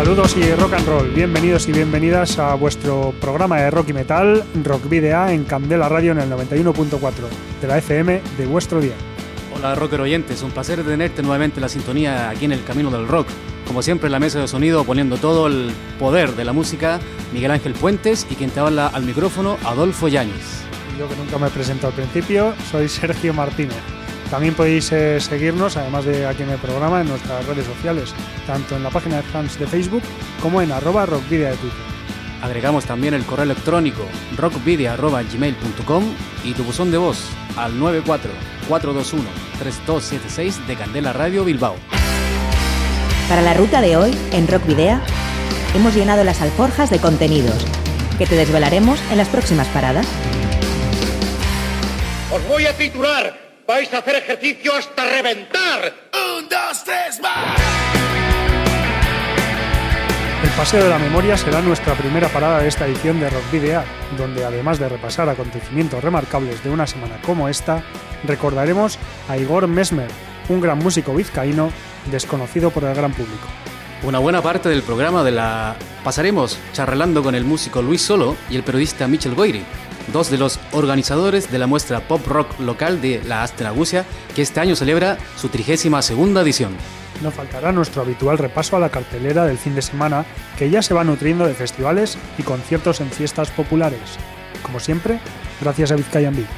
Saludos y rock and roll, bienvenidos y bienvenidas a vuestro programa de rock y metal, Rock Video en Candela Radio en el 91.4 de la FM de vuestro día. Hola rocker oyentes, un placer tenerte nuevamente en la sintonía aquí en el Camino del Rock. Como siempre en la mesa de sonido poniendo todo el poder de la música, Miguel Ángel Puentes y quien te habla al micrófono, Adolfo Yáñez. Yo que nunca me he presentado al principio, soy Sergio Martínez. También podéis eh, seguirnos, además de aquí en el programa, en nuestras redes sociales, tanto en la página de fans de Facebook como en arroba rockvidia de Twitter. Agregamos también el correo electrónico rockvidia.gmail.com y tu buzón de voz al 94-421-3276 de Candela Radio Bilbao. Para la ruta de hoy, en Rock Video, hemos llenado las alforjas de contenidos que te desvelaremos en las próximas paradas. Os voy a titular. Vais a hacer ejercicio hasta reventar. Un, dos, tres, más. El Paseo de la Memoria será nuestra primera parada de esta edición de Rock Video, donde además de repasar acontecimientos remarcables de una semana como esta, recordaremos a Igor Mesmer, un gran músico vizcaíno desconocido por el gran público. Una buena parte del programa de la pasaremos charlando con el músico Luis Solo y el periodista Michel Goiri, dos de los organizadores de la muestra pop rock local de la Astenagusia, que este año celebra su trigésima segunda edición. No faltará nuestro habitual repaso a la cartelera del fin de semana, que ya se va nutriendo de festivales y conciertos en fiestas populares. Como siempre, gracias a Vizcaya Vivo.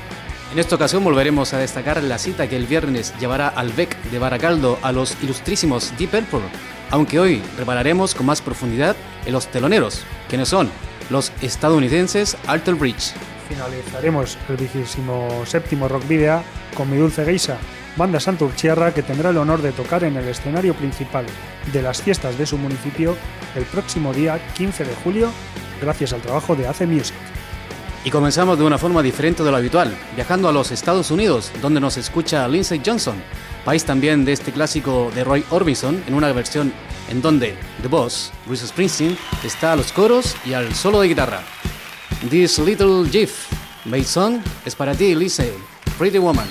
En esta ocasión volveremos a destacar la cita que el viernes llevará al BEC de Baracaldo a los ilustrísimos Deep Purple, aunque hoy repararemos con más profundidad en los teloneros, quienes son los estadounidenses Alter Bridge. Finalizaremos el vigésimo séptimo Rock Video con Mi Dulce Geisa, banda santurchiarra que tendrá el honor de tocar en el escenario principal de las fiestas de su municipio el próximo día 15 de julio, gracias al trabajo de Ace Music. Y comenzamos de una forma diferente de lo habitual, viajando a los Estados Unidos, donde nos escucha Lindsey Johnson, país también de este clásico de Roy Orbison, en una versión en donde The Boss, Bruce Springsteen, está a los coros y al solo de guitarra. This Little GIF, Made Song, es para ti, Lindsay, Pretty Woman.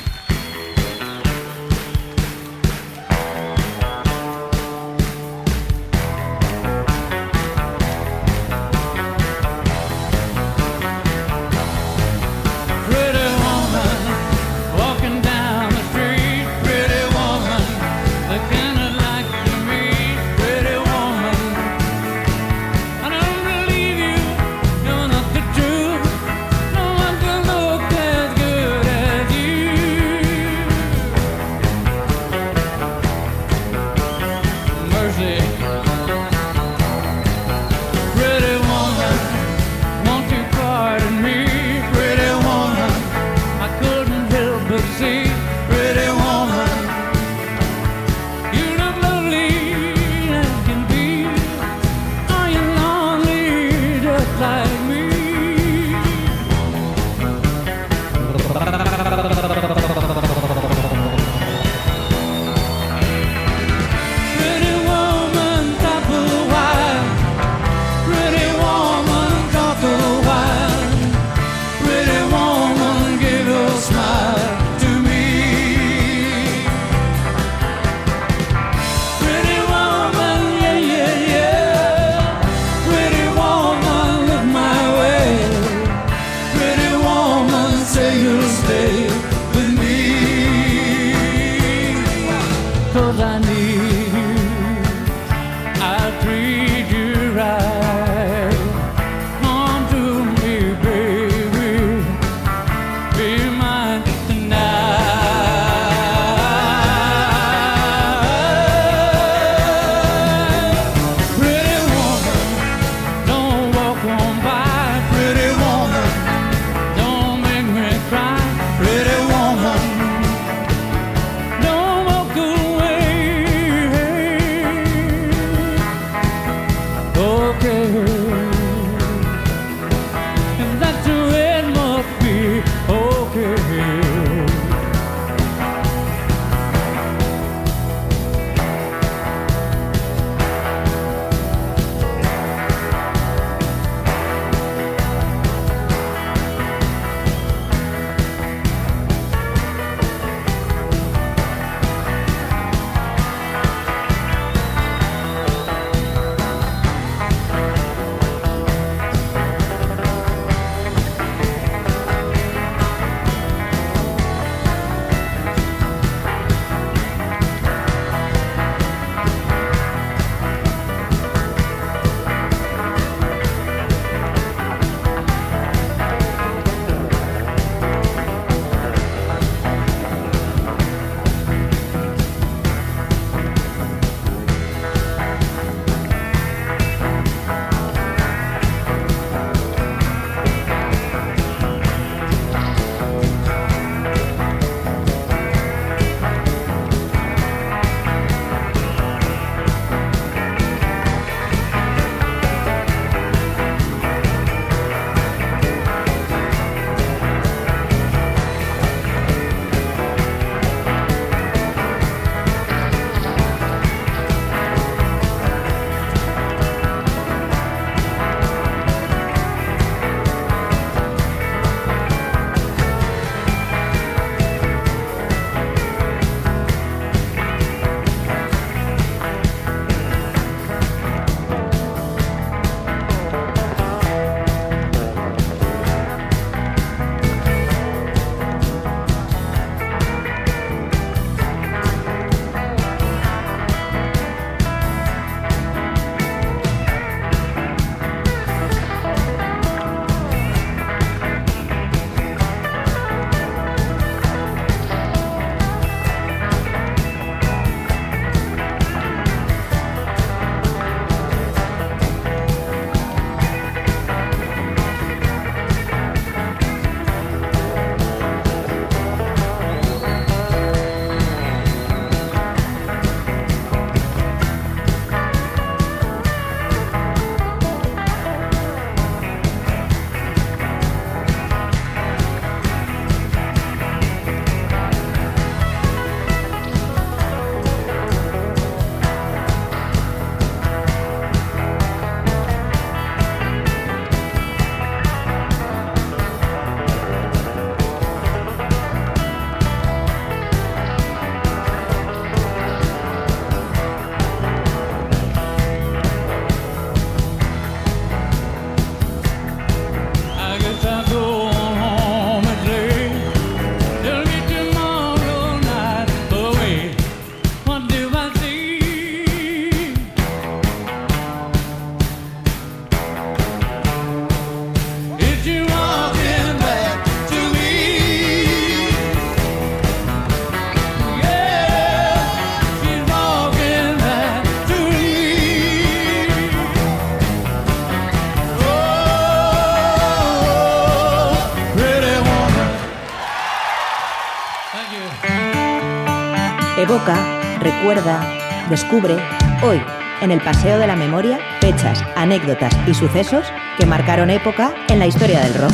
Evoca, recuerda, descubre, hoy, en el Paseo de la Memoria, fechas, anécdotas y sucesos que marcaron época en la historia del rock.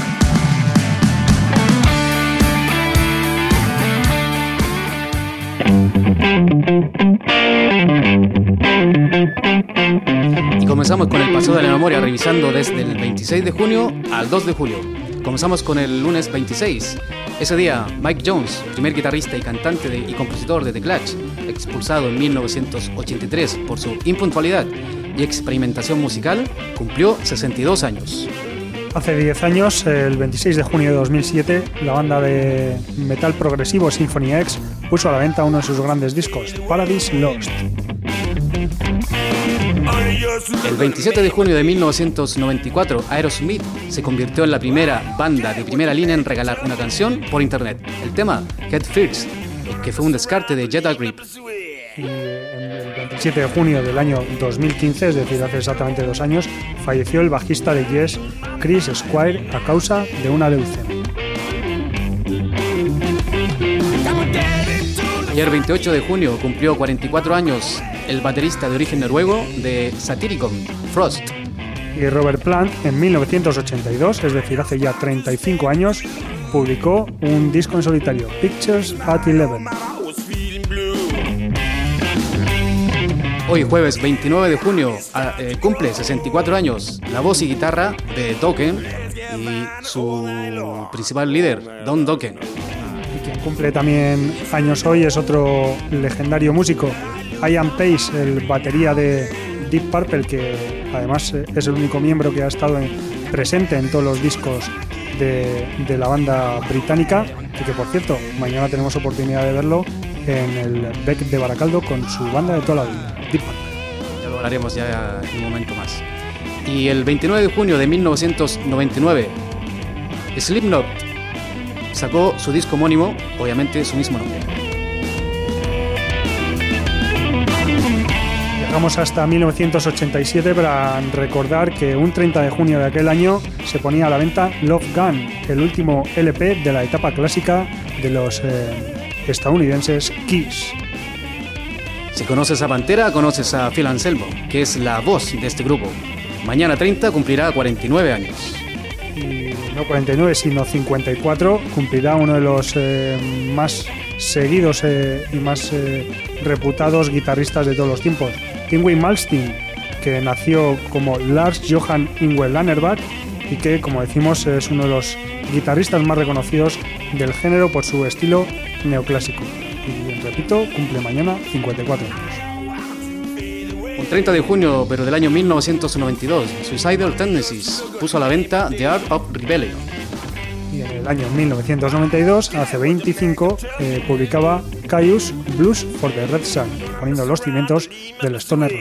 Y comenzamos con el paseo de la memoria, revisando desde el 26 de junio al 2 de julio. Comenzamos con el lunes 26. Ese día, Mike Jones, primer guitarrista y cantante y compositor de The Clash, expulsado en 1983 por su impuntualidad y experimentación musical, cumplió 62 años. Hace 10 años, el 26 de junio de 2007, la banda de metal progresivo Symphony X puso a la venta uno de sus grandes discos, Paradise Lost. El 27 de junio de 1994, Aerosmith se convirtió en la primera banda de primera línea en regalar una canción por internet. El tema, Head First, que fue un descarte de Jet Grip. Y el 27 de junio del año 2015, es decir, hace exactamente dos años, falleció el bajista de Yes, Chris Squire, a causa de una leucemia. Ayer 28 de junio cumplió 44 años el baterista de origen noruego de Satyricon, Frost. Y Robert Plant, en 1982, es decir, hace ya 35 años, publicó un disco en solitario, Pictures at Eleven. Hoy jueves 29 de junio eh, cumple 64 años la voz y guitarra de Dokken y su principal líder, Don Dokken. Cumple también años hoy es otro legendario músico, Ian Pace, el batería de Deep Purple, que además eh, es el único miembro que ha estado en- presente en todos los discos de, de la banda británica y que por cierto, mañana tenemos oportunidad de verlo en el Beck de Baracaldo con su banda de toda la vida, Deep Purple. Ya lo hablaremos ya en un momento más. Y el 29 de junio de 1999, Slipknot sacó su disco homónimo, obviamente su mismo nombre. Llegamos hasta 1987 para recordar que un 30 de junio de aquel año se ponía a la venta Love Gun, el último LP de la etapa clásica de los eh, estadounidenses Kiss. Si conoces a Pantera, conoces a Phil Anselmo, que es la voz de este grupo. Mañana 30 cumplirá 49 años. Y no 49, sino 54, cumplirá uno de los eh, más seguidos eh, y más eh, reputados guitarristas de todos los tiempos, Yngwie Malmsteen, que nació como Lars Johan Yngwie Lannerback y que, como decimos, es uno de los guitarristas más reconocidos del género por su estilo neoclásico. Y repito, cumple mañana 54 años. Un 30 de junio, pero del año 1992, Suicidal Tendencies puso a la venta The Art of Rebellion. Y en el año 1992, hace 25, eh, publicaba Caius Blues for the Red Sun, poniendo los cimientos del Stoner Rock.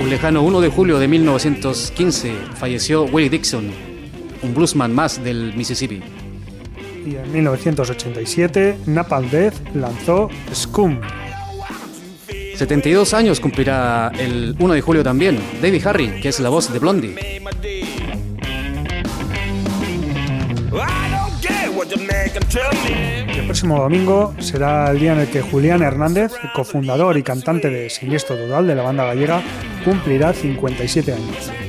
Un lejano 1 de julio de 1915 falleció Willie Dixon, un bluesman más del Mississippi. Y en 1987, Napalm Death lanzó Scum. 72 años cumplirá el 1 de julio también David Harry, que es la voz de Blondie. El próximo domingo será el día en el que Julián Hernández, cofundador y cantante de Siniestro Total de la banda gallega, cumplirá 57 años.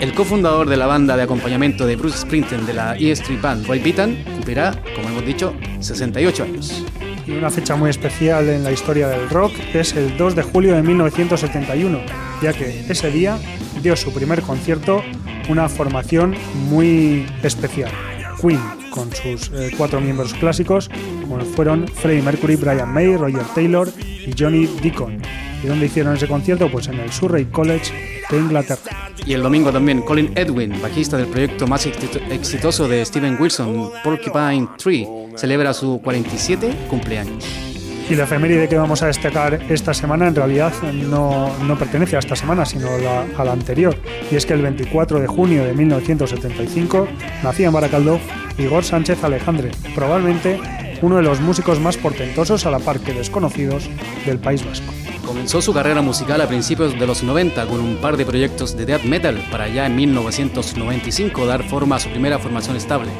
El cofundador de la banda de acompañamiento de Bruce Springsteen de la E Street Band, Roy Beaton, cumplirá, como hemos dicho, 68 años. Y una fecha muy especial en la historia del rock es el 2 de julio de 1971, ya que ese día dio su primer concierto una formación muy especial, Queen, con sus eh, cuatro miembros clásicos, como fueron Freddie Mercury, Brian May, Roger Taylor y Johnny Deacon. ¿Y dónde hicieron ese concierto? Pues en el Surrey College de Inglaterra. Y el domingo también Colin Edwin, bajista del proyecto más exito- exitoso de Steven Wilson, Porcupine Tree, celebra su 47 cumpleaños. Y la efeméride que vamos a destacar esta semana en realidad no, no pertenece a esta semana, sino la- a la anterior. Y es que el 24 de junio de 1975 nacía en Baracaldo Igor Sánchez Alejandre, probablemente uno de los músicos más portentosos a la par que desconocidos del País Vasco. Comenzó su carrera musical a principios de los 90 con un par de proyectos de death metal para ya en 1995 dar forma a su primera formación estable,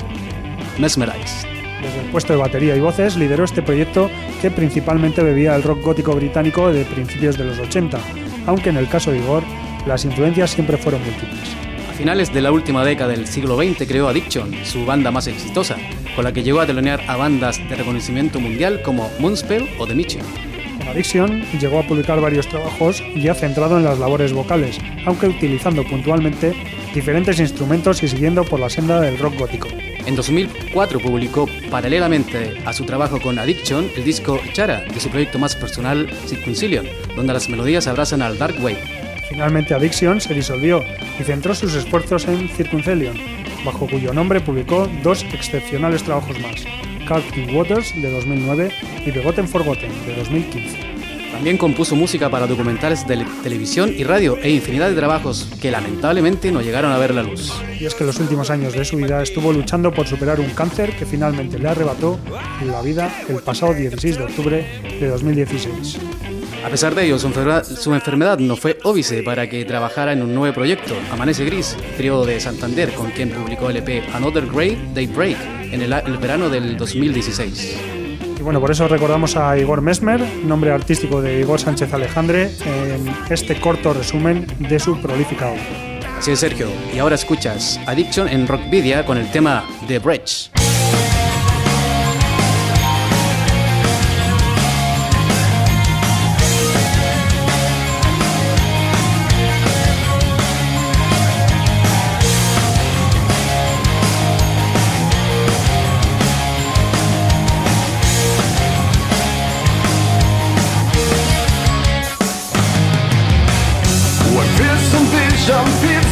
Mesmerize. Desde el puesto de batería y voces lideró este proyecto que principalmente bebía el rock gótico británico de principios de los 80, aunque en el caso de Igor las influencias siempre fueron múltiples. A finales de la última década del siglo XX creó Addiction, su banda más exitosa, con la que llegó a telonear a bandas de reconocimiento mundial como Moonspell o The Mitchell. Con Addiction llegó a publicar varios trabajos ya centrado en las labores vocales, aunque utilizando puntualmente diferentes instrumentos y siguiendo por la senda del rock gótico. En 2004 publicó, paralelamente a su trabajo con Addiction, el disco Chara, de su proyecto más personal, Circuncilion, donde las melodías abrazan al Dark Wave. Finalmente Addiction se disolvió y centró sus esfuerzos en Circuncilion, bajo cuyo nombre publicó dos excepcionales trabajos más, Carting Waters de 2009 y Begotten Forgotten de 2015. También compuso música para documentales de televisión y radio e infinidad de trabajos que lamentablemente no llegaron a ver la luz. Y es que en los últimos años de su vida estuvo luchando por superar un cáncer que finalmente le arrebató la vida el pasado 16 de octubre de 2016. A pesar de ello, su enfermedad, su enfermedad no fue óbice para que trabajara en un nuevo proyecto, Amanece Gris, trío de Santander, con quien publicó el EP Another Great Daybreak en el, el verano del 2016. Y bueno, por eso recordamos a Igor Mesmer, nombre artístico de Igor Sánchez Alejandre, en este corto resumen de su prolífica obra. Así es, Sergio. Y ahora escuchas Addiction en Rockvidia con el tema The Bridge.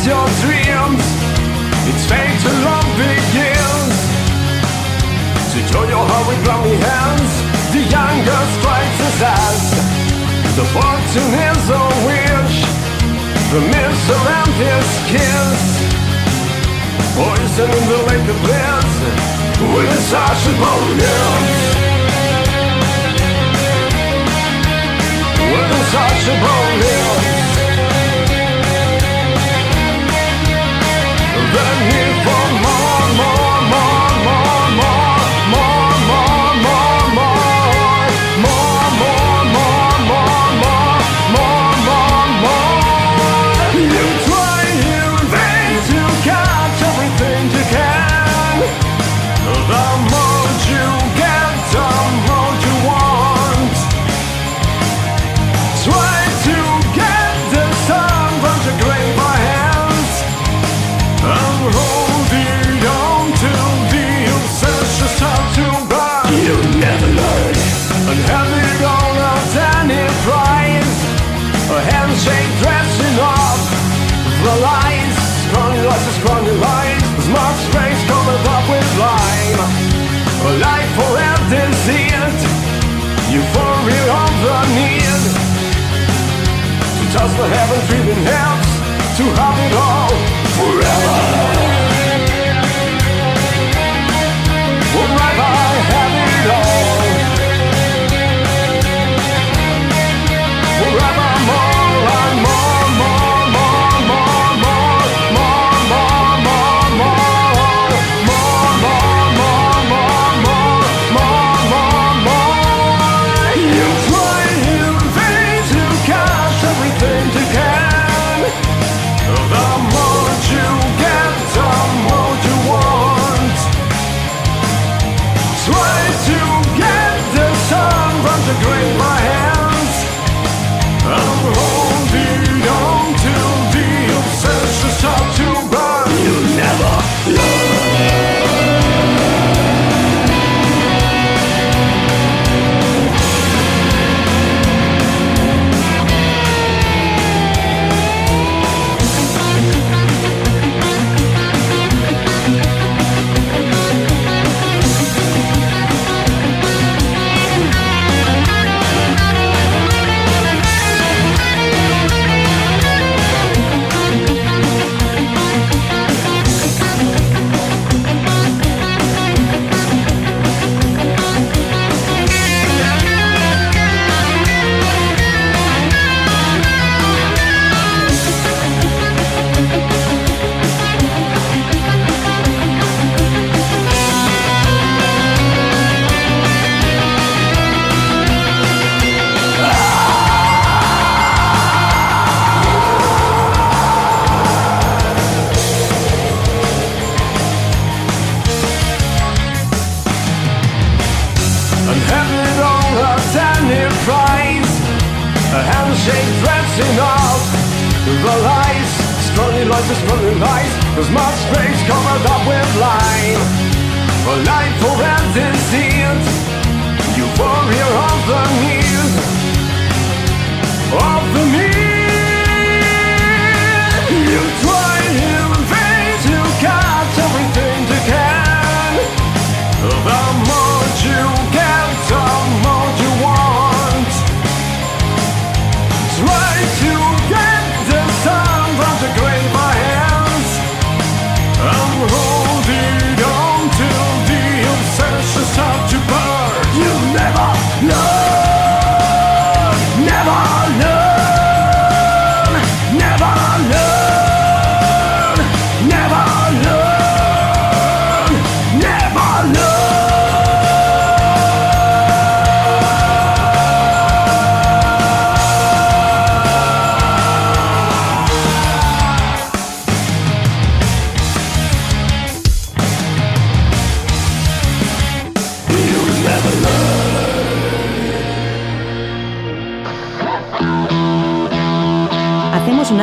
Your dreams. It's fate to love begins. To join your heart with glowing hands, the younger strikes his eyes. The fortune is a wish, the mist around his kiss. Poison in the lake of bliss, with insatiable limbs. With insatiable limbs. The disease. Euphoria of the need. To touch the heaven feeling helps to have it all. Forever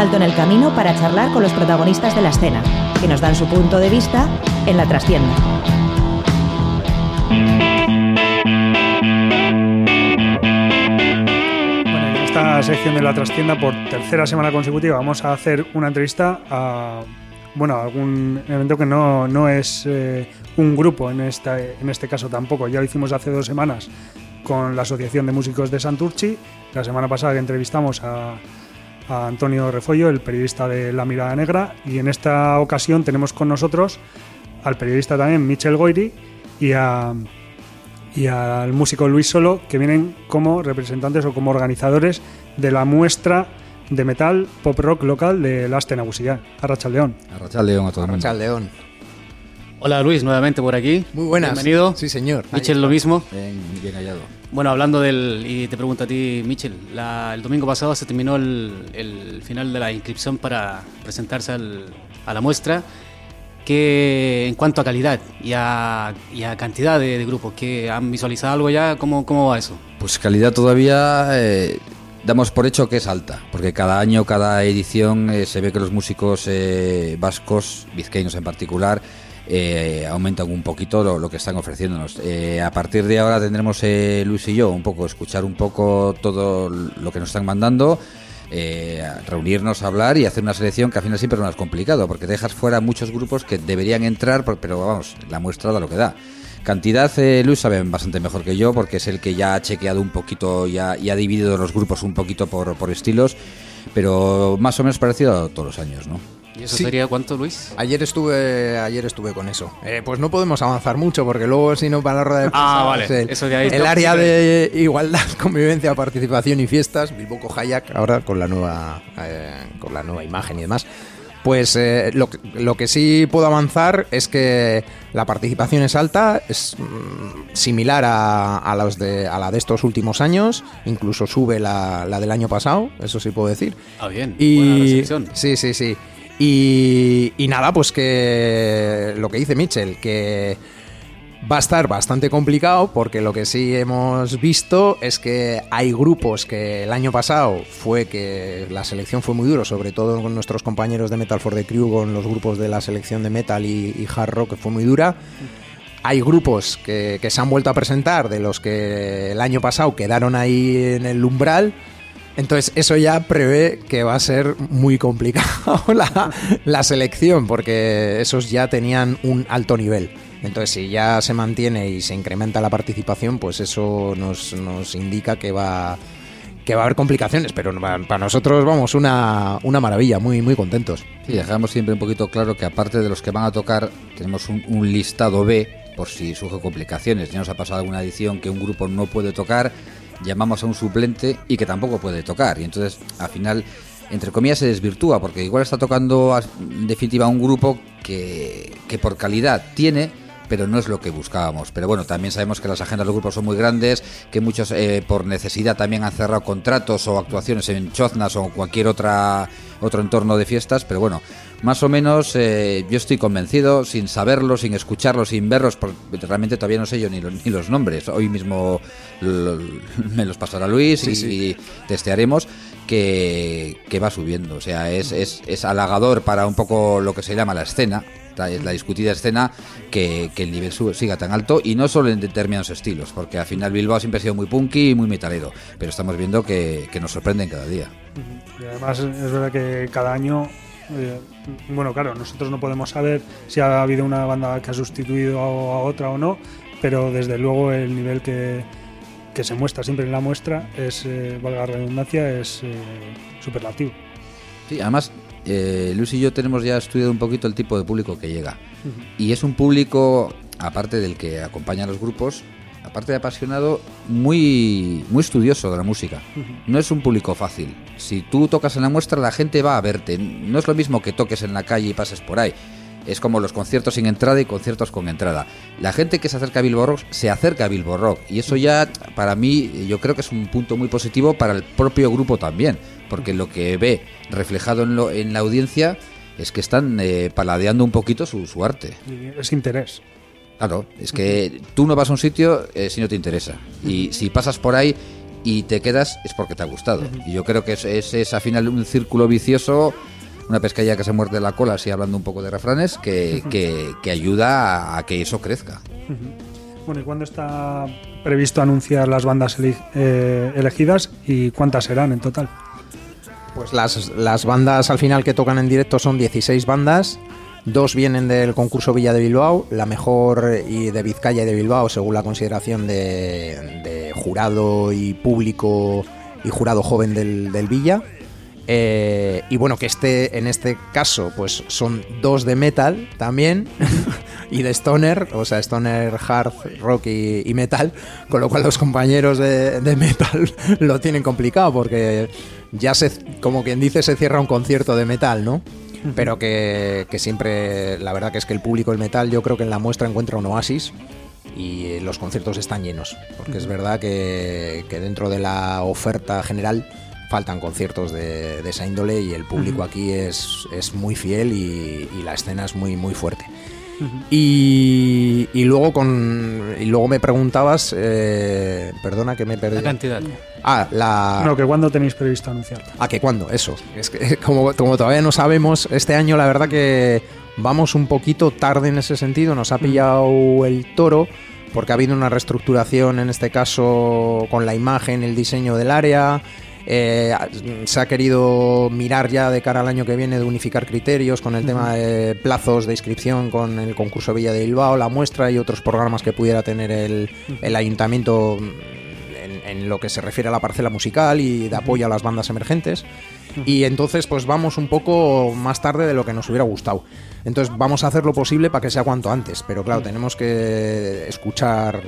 alto en el camino para charlar con los protagonistas de la escena, que nos dan su punto de vista en la trastienda. Bueno, en esta sección de la trastienda, por tercera semana consecutiva, vamos a hacer una entrevista a bueno, algún evento que no, no es eh, un grupo en, esta, en este caso tampoco. Ya lo hicimos hace dos semanas con la Asociación de Músicos de Santurchi. La semana pasada que entrevistamos a, a Antonio Refollo, el periodista de La Mirada Negra. Y en esta ocasión tenemos con nosotros al periodista también Michel Goiri y a, y al músico Luis Solo, que vienen como representantes o como organizadores de la muestra de metal pop rock local de Laste Nagusia, Arracha León. Arrachal León a todo el mundo. León. Hola Luis, nuevamente por aquí. Muy buenas. Bienvenido. Sí, señor. Michel, lo mismo. Bien, bien hallado. Bueno, hablando del. Y te pregunto a ti, Michel. la- el domingo pasado se terminó el, el final de la inscripción para presentarse al- a la muestra. Que en cuanto a calidad y a, y a cantidad de, de grupos, que han visualizado algo ya, ¿cómo, cómo va eso? Pues calidad todavía eh, damos por hecho que es alta, porque cada año, cada edición eh, se ve que los músicos eh, vascos, vizcaínos en particular, eh, aumentan un poquito lo, que están ofreciéndonos. Eh, a partir de ahora tendremos eh, Luis y yo un poco escuchar un poco todo lo que nos están mandando. eh, reunirnos, hablar y hacer una selección que al final siempre es complicado porque dejas fuera muchos grupos que deberían entrar, pero vamos, la muestra da lo que da. Cantidad, Luis sabe bastante mejor que yo porque es el que ya ha chequeado un poquito y ha, y ha dividido los grupos un poquito por, por estilos, pero más o menos parecido a todos los años, ¿no? ¿Y eso Sí. sería cuánto, Luis? Ayer estuve, ayer estuve con eso. Eh, pues no podemos avanzar mucho porque luego si no para la rueda de prensa, Ah, vale. el, Eso ahí el área de igualdad, convivencia, participación y fiestas, Bilboco Hayak, ahora con la nueva eh, con la nueva imagen y demás. Pues eh, lo, lo que sí puedo avanzar es que la participación es alta, es mm, similar a, a los de, a la de estos últimos años, incluso sube la, la del año pasado, eso sí puedo decir. Ah, bien. Buena Y recepción. sí, sí, sí. Y, y nada, pues que lo que dice Mitchell, que va a estar bastante complicado porque lo que sí hemos visto es que hay grupos que el año pasado fue que la selección fue muy duro, sobre todo con nuestros compañeros de Metal for the Crew, con los grupos de la selección de metal y, hard rock que fue muy dura. Hay grupos que se han vuelto a presentar de los que el año pasado quedaron ahí en el umbral. Entonces eso ya prevé que va a ser muy complicado la, la selección porque esos ya tenían un alto nivel. Entonces si ya se mantiene y se incrementa la participación, pues eso nos, nos indica que va, que va a haber complicaciones. Pero pa- para nosotros, vamos, una, una maravilla, muy, muy contentos. Sí, dejamos siempre un poquito claro que aparte de los que van a tocar, tenemos un, un listado B por si surgen complicaciones. Ya nos ha pasado alguna edición que un grupo no puede tocar, llamamos a un suplente y que tampoco puede tocar. Y entonces, al final, entre comillas, se desvirtúa, porque igual está tocando en definitiva un grupo que, que por calidad tiene, pero no es lo que buscábamos. Pero bueno, también sabemos que las agendas de los grupos son muy grandes, que muchos eh, por necesidad también han cerrado contratos o actuaciones en Choznas o cualquier otra otro entorno de fiestas, pero bueno, más o menos eh, yo estoy convencido, sin saberlo, sin escucharlo, sin verlos, porque realmente todavía no sé yo ni los, ni los nombres. Hoy mismo lo- me los pasará Luis Sí, y, sí. y testearemos que, que va subiendo. O sea, es, es, es halagador para un poco lo que se llama la escena, la, la discutida escena, que, que el nivel sube- siga tan alto y no solo en determinados estilos, porque al final Bilbao siempre ha sido muy punky y muy metalero, pero estamos viendo que, que nos sorprenden cada día. Y además es verdad que cada año, eh, bueno, claro, nosotros no podemos saber si ha habido una banda que ha sustituido a, a otra o no, pero desde luego el nivel que, que se muestra siempre en la muestra es, eh, valga la redundancia, es eh, superlativo. Sí, además, eh, Luis y yo tenemos ya estudiado un poquito el tipo de público que llega. Y es un público, aparte del que acompaña a los grupos, aparte de apasionado, muy, muy estudioso de la música. No es un público fácil. Si tú tocas en la muestra, la gente va a verte. No es lo mismo que toques en la calle y pases por ahí. Es como los conciertos sin entrada y conciertos con entrada. La gente que se acerca a Bilbo Rock se acerca a Bilbo Rock. Y eso ya, para mí, yo creo que es un punto muy positivo para el propio grupo también. Porque lo que ve reflejado en, lo- en la audiencia es que están eh, paladeando un poquito su, su arte. Y es interés. Claro, es que tú no vas a un sitio eh, si no te interesa. Y si pasas por ahí y te quedas es porque te ha gustado. Y yo creo que es, es, es, al final un círculo vicioso, una pescadilla que se muerde la cola, así hablando un poco de refranes, que, que, que ayuda a, a que eso crezca. Bueno, ¿y cuándo está previsto anunciar las bandas eh, elegidas y cuántas serán en total? Pues las, las bandas al final que tocan en directo son 16 bandas. Dos vienen del concurso Villa de Bilbao, la mejor y de Vizcaya y de Bilbao, según la consideración de, jurado y público y jurado joven del, del Villa. Eh, y bueno, que este, en este caso, pues son dos de metal también y de stoner, o sea, stoner, hard, rock y, y metal, con lo cual los compañeros de, de metal lo tienen complicado porque ya se, como quien dice, se cierra un concierto de metal, ¿no? Pero que, que siempre, la verdad que es que el público del metal, yo creo que en la muestra encuentra un oasis y los conciertos están llenos, porque es verdad que, que dentro de la oferta general faltan conciertos de, de esa índole y el público aquí es, es muy fiel y, y la escena es muy, muy fuerte. Y, y luego con y luego me preguntabas, eh, perdona que me perdí. La cantidad. Ah, la. No, que cuándo tenéis previsto anunciar. ¿A que cuándo? Eso. Es que como, como todavía no sabemos, este año la verdad que vamos un poquito tarde en ese sentido. Nos ha pillado el toro porque ha habido una reestructuración en este caso con la imagen, el diseño del área. Eh, se ha querido mirar ya de cara al año que viene de unificar criterios con el tema de plazos de inscripción con el concurso Villa de Bilbao, la muestra y otros programas que pudiera tener el, el ayuntamiento en, en lo que se refiere a la parcela musical y de apoyo a las bandas emergentes. Y entonces pues vamos un poco más tarde de lo que nos hubiera gustado. Entonces vamos a hacer lo posible para que sea cuanto antes, pero claro, tenemos que escuchar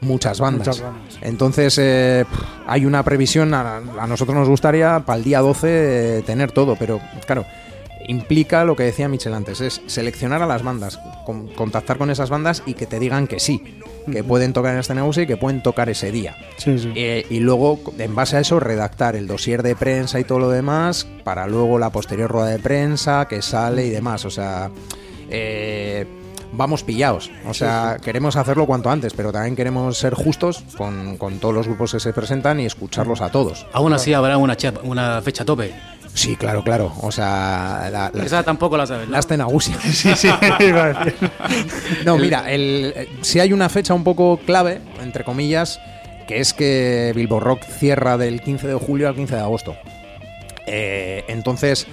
muchas bandas. Muchas bandas. Entonces eh, hay una previsión, a, a nosotros nos gustaría para el día 12 eh, tener todo, pero claro, implica lo que decía Michel antes, es seleccionar a las bandas, con- contactar con esas bandas y que te digan que sí, que pueden tocar en este negocio y que pueden tocar ese día. Sí, sí. Eh, y luego, en base a eso, redactar el dossier de prensa y todo lo demás para luego la posterior rueda de prensa que sale y demás. O sea, eh, vamos pillados. O sea, queremos hacerlo cuanto antes, pero también queremos ser justos con, con todos los grupos que se presentan y escucharlos a todos. Aún así habrá una, una fecha tope. Sí, claro, claro. O sea, la, la- Esa tampoco la sabes, ¿no? la Astenagusia. Sí, sí. No, mira, el, si hay una fecha un poco clave, entre comillas, que es que Bilbo Rock cierra del 15 de julio al 15 de agosto. Eh, entonces,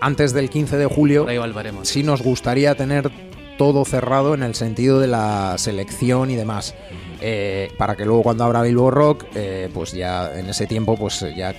antes del 15 de julio, sí nos gustaría tener todo cerrado en el sentido de la selección y demás. Eh, para que luego cuando abra Bilbo Rock, eh, pues ya en ese tiempo, pues ya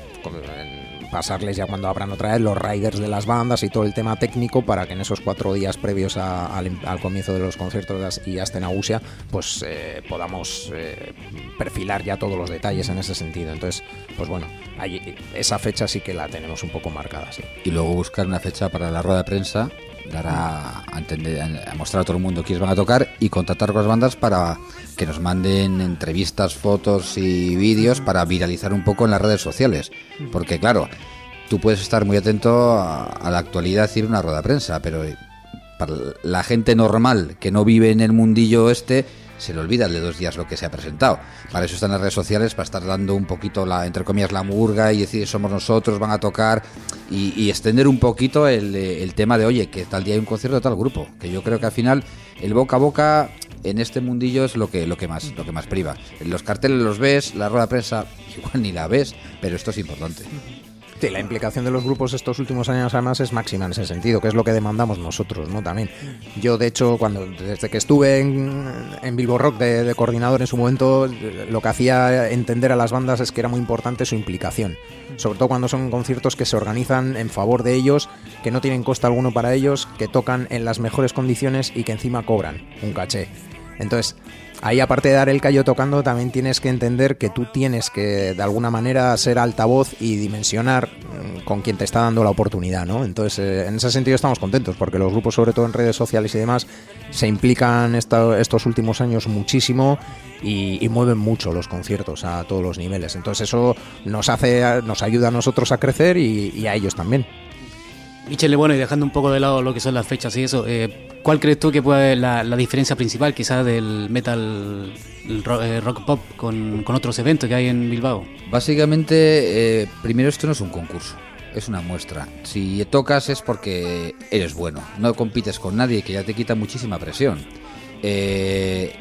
pasarles ya cuando abran otra vez los riders de las bandas y todo el tema técnico para que en esos cuatro días previos a- al, al comienzo de los conciertos y hasta en Augusia, pues eh, podamos eh, perfilar ya todos los detalles en ese sentido. Entonces, pues bueno, ahí- esa fecha sí que la tenemos un poco marcada, sí. Y luego buscar una fecha para la rueda de prensa, dar a, entender, a mostrar a todo el mundo quiénes van a tocar y contactar con las bandas para que nos manden entrevistas, fotos y vídeos para viralizar un poco en las redes sociales. Porque claro, tú puedes estar muy atento a, la actualidad y una rueda de prensa, pero para la gente normal que no vive en el mundillo este se le olvida de dos días lo que se ha presentado. Para eso están las redes sociales, para estar dando un poquito la, entre comillas, la murga y decir somos nosotros, van a tocar y, extender un poquito el, eh, el tema de oye, que tal día hay un concierto de tal grupo. Que yo creo que al final el boca a boca en este mundillo es lo que, lo que más, lo que más priva. Los carteles los ves, la rueda de prensa igual ni la ves, pero esto es importante. Sí, la implicación de los grupos estos últimos años además es máxima en ese sentido, que es lo que demandamos nosotros, ¿no? También. Yo, de hecho, cuando desde que estuve en, en Bilbo Rock de, de coordinador en su momento, lo que hacía entender a las bandas es que era muy importante su implicación. Sobre todo cuando son conciertos que se organizan en favor de ellos, que no tienen coste alguno para ellos, que tocan en las mejores condiciones y que encima cobran un caché. Entonces, ahí aparte de dar el callo tocando, también tienes que entender que tú tienes que de alguna manera ser altavoz y dimensionar mm, con quien te está dando la oportunidad, ¿no? Entonces, eh, en ese sentido estamos contentos, porque los grupos, sobre todo en redes sociales y demás, se implican estos últimos años muchísimo y, mueven mucho los conciertos a todos los niveles. Entonces, eso nos hace, nos ayuda a nosotros a crecer y a ellos también. Michele, bueno, y dejando un poco de lado lo que son las fechas y eso, eh, ¿cuál crees tú que puede la, la diferencia principal quizás del metal eh, rock, pop con, con otros eventos que hay en Bilbao? Básicamente, eh, primero esto no es un concurso, es una muestra. Si tocas es porque eres bueno, no compites con nadie, que ya te quita muchísima presión. Eh,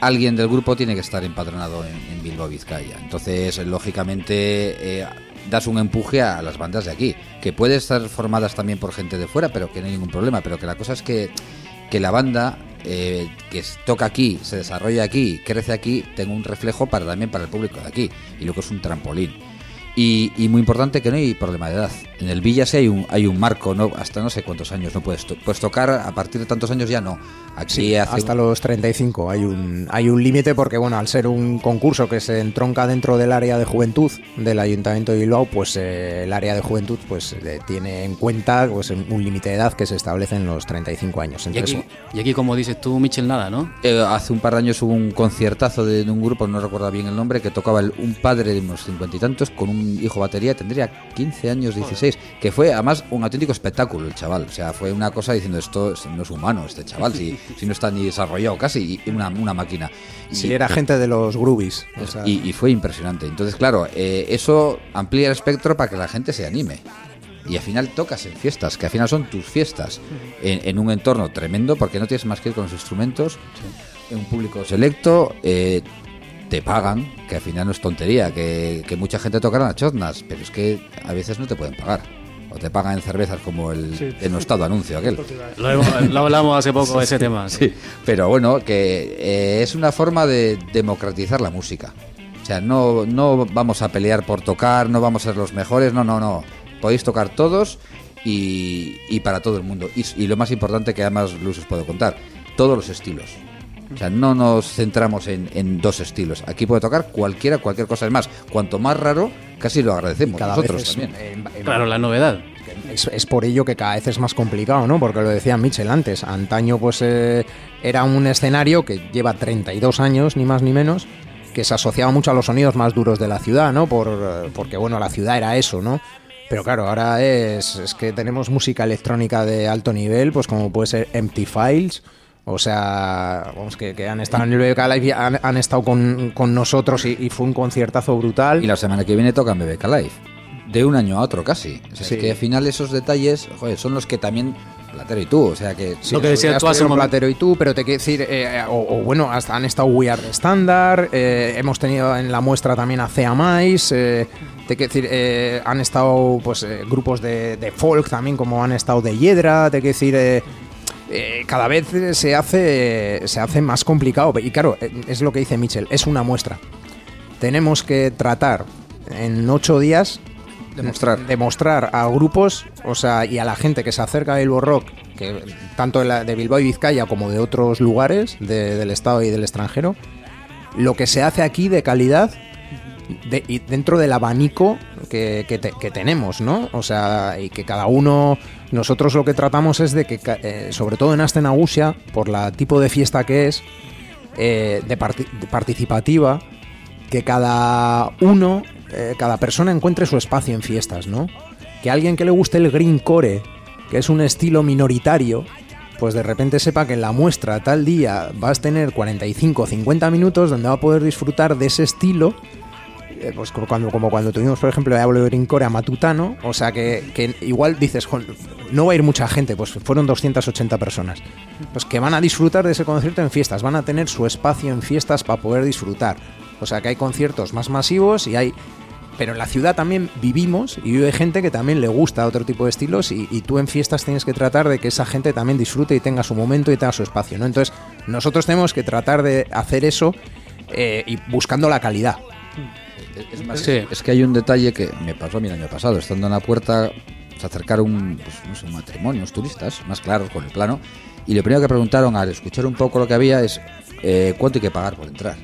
alguien del grupo tiene que estar empadronado en, en Bilbao, Vizcaya. Entonces, lógicamente, eh, das un empuje a las bandas de aquí, que puede estar formadas también por gente de fuera, pero que no hay ningún problema. Pero que la cosa es que, que la banda eh, que toca aquí, se desarrolla aquí, crece aquí, tenga un reflejo para también para el público de aquí. Y luego es un trampolín. Y, y muy importante que no hay problema de edad. En el Villa sí hay un, hay un marco, no hasta no sé cuántos años no puedes, to- puedes tocar, a partir de tantos años ya no. Aquí Sí, hace hasta los 35 hay un hay un límite porque bueno al ser un concurso que se entronca dentro del área de juventud del Ayuntamiento de Bilbao pues eh, el área de juventud pues eh, tiene en cuenta pues un límite de edad que se establece en los 35 años Y entonces aquí, y aquí, como dices tú, Michel, nada, ¿no? Eh, hace un par de años hubo un conciertazo de, de un grupo, no recuerdo bien el nombre, que tocaba el- un padre de unos cincuenta y tantos con un hijo batería, tendría 15 años, 16, que fue además un auténtico espectáculo el chaval. O sea, fue una cosa diciendo esto es- no es humano este chaval, si, si no está ni desarrollado casi, y una, una máquina. Y, si era gente de los groovies o sea, y, y fue impresionante. Entonces, claro, eh, eso amplía el espectro para que la gente se anime. Y al final tocas en fiestas, que al final son tus fiestas, en, en un entorno tremendo, porque no tienes más que ir con los instrumentos, en un público selecto, eh, te pagan, que al final no es tontería, que, que mucha gente tocará las chotnas, pero es que a veces no te pueden pagar. O te pagan en cervezas como el Sí. denostado anuncio aquel. Lo, hemos- lo hablamos hace poco, ese tema. Sí, pero bueno, que eh, es una forma de democratizar la música. O sea, no, no vamos a pelear por tocar, no vamos a ser los mejores, no, no, no. Podéis tocar todos y, y para todo el mundo. Y, y lo más importante que además Luz os puedo contar, todos los estilos. O sea, no nos centramos en, en dos estilos. Aquí puede tocar cualquiera, cualquier cosa. Es más, cuanto más raro, casi lo agradecemos cada nosotros vez es, también. eh, en- Claro, la novedad. Es, es por ello que cada vez es más complicado, ¿no? Porque lo decía Mitchell antes, antaño pues eh, era un escenario que lleva 32 años, ni más ni menos, que se asociaba mucho a los sonidos más duros de la ciudad, ¿no? Por, eh, porque bueno, la ciudad era eso, ¿no? Pero claro, ahora es, es que tenemos música electrónica de alto nivel, pues como puede ser Empty Files, o sea, vamos, que, que han estado en el BBK Live y han, han estado con, con nosotros y, y fue un conciertazo brutal. Y la semana que viene tocan BBK Live. De un año a otro casi. O sea, Sí. Es que al final esos detalles joder, son los que también Platero y tú. O sea que Lo que decías ya tú hace un. Platero y tú, pero te quiero decir, eh, o, o bueno, hasta han estado We Are Standard, eh, hemos tenido en la muestra también a Cea Mais, eh, te quiero decir, eh, han estado pues eh, grupos de, de folk también, como han estado de Hiedra, te quiero decir, eh, cada vez se hace, se hace más complicado. Y claro, eh, es lo que dice Mitchell, es una muestra. Tenemos que tratar en ocho días Demostrar. demostrar a grupos, o sea, y a la gente que se acerca a Bilbo Rock, que tanto de, la- de Bilbao y Vizcaya como de otros lugares de- del estado y del extranjero, lo que se hace aquí de calidad de- y dentro del abanico que, que te- que tenemos, ¿no? O sea, y que cada uno, nosotros lo que tratamos es de que, eh, sobre todo en Astenagusia, por la tipo de fiesta que es, eh, de, parti- de participativa, que cada uno eh, cada persona encuentre su espacio en fiestas, ¿no? Que alguien que le guste el greencore, que es un estilo minoritario, pues de repente sepa que en la muestra tal día vas a tener 45 o 50 minutos donde va a poder disfrutar de ese estilo eh, pues como cuando, como cuando tuvimos, por ejemplo, de Greencore a Matutano, o sea que, que igual dices, "Jol, no va a ir mucha gente, pues fueron 280 personas, pues que van a disfrutar de ese concierto en fiestas, van a tener su espacio en fiestas para poder disfrutar. O sea que hay conciertos más masivos y hay... Pero en la ciudad también vivimos y vive gente que también le gusta otro tipo de estilos y, y tú en fiestas tienes que tratar de que esa gente también disfrute y tenga su momento y tenga su espacio, ¿no? Entonces nosotros tenemos que tratar de hacer eso eh, y buscando la calidad. Es, más, Sí. es que hay un detalle que me pasó a mí el año pasado. Estando en la puerta, se acercaron pues, no sé, un matrimonio, unos turistas, más claros con el plano. Y lo primero que preguntaron al escuchar un poco lo que había es: eh, ¿cuánto hay que pagar por entrar?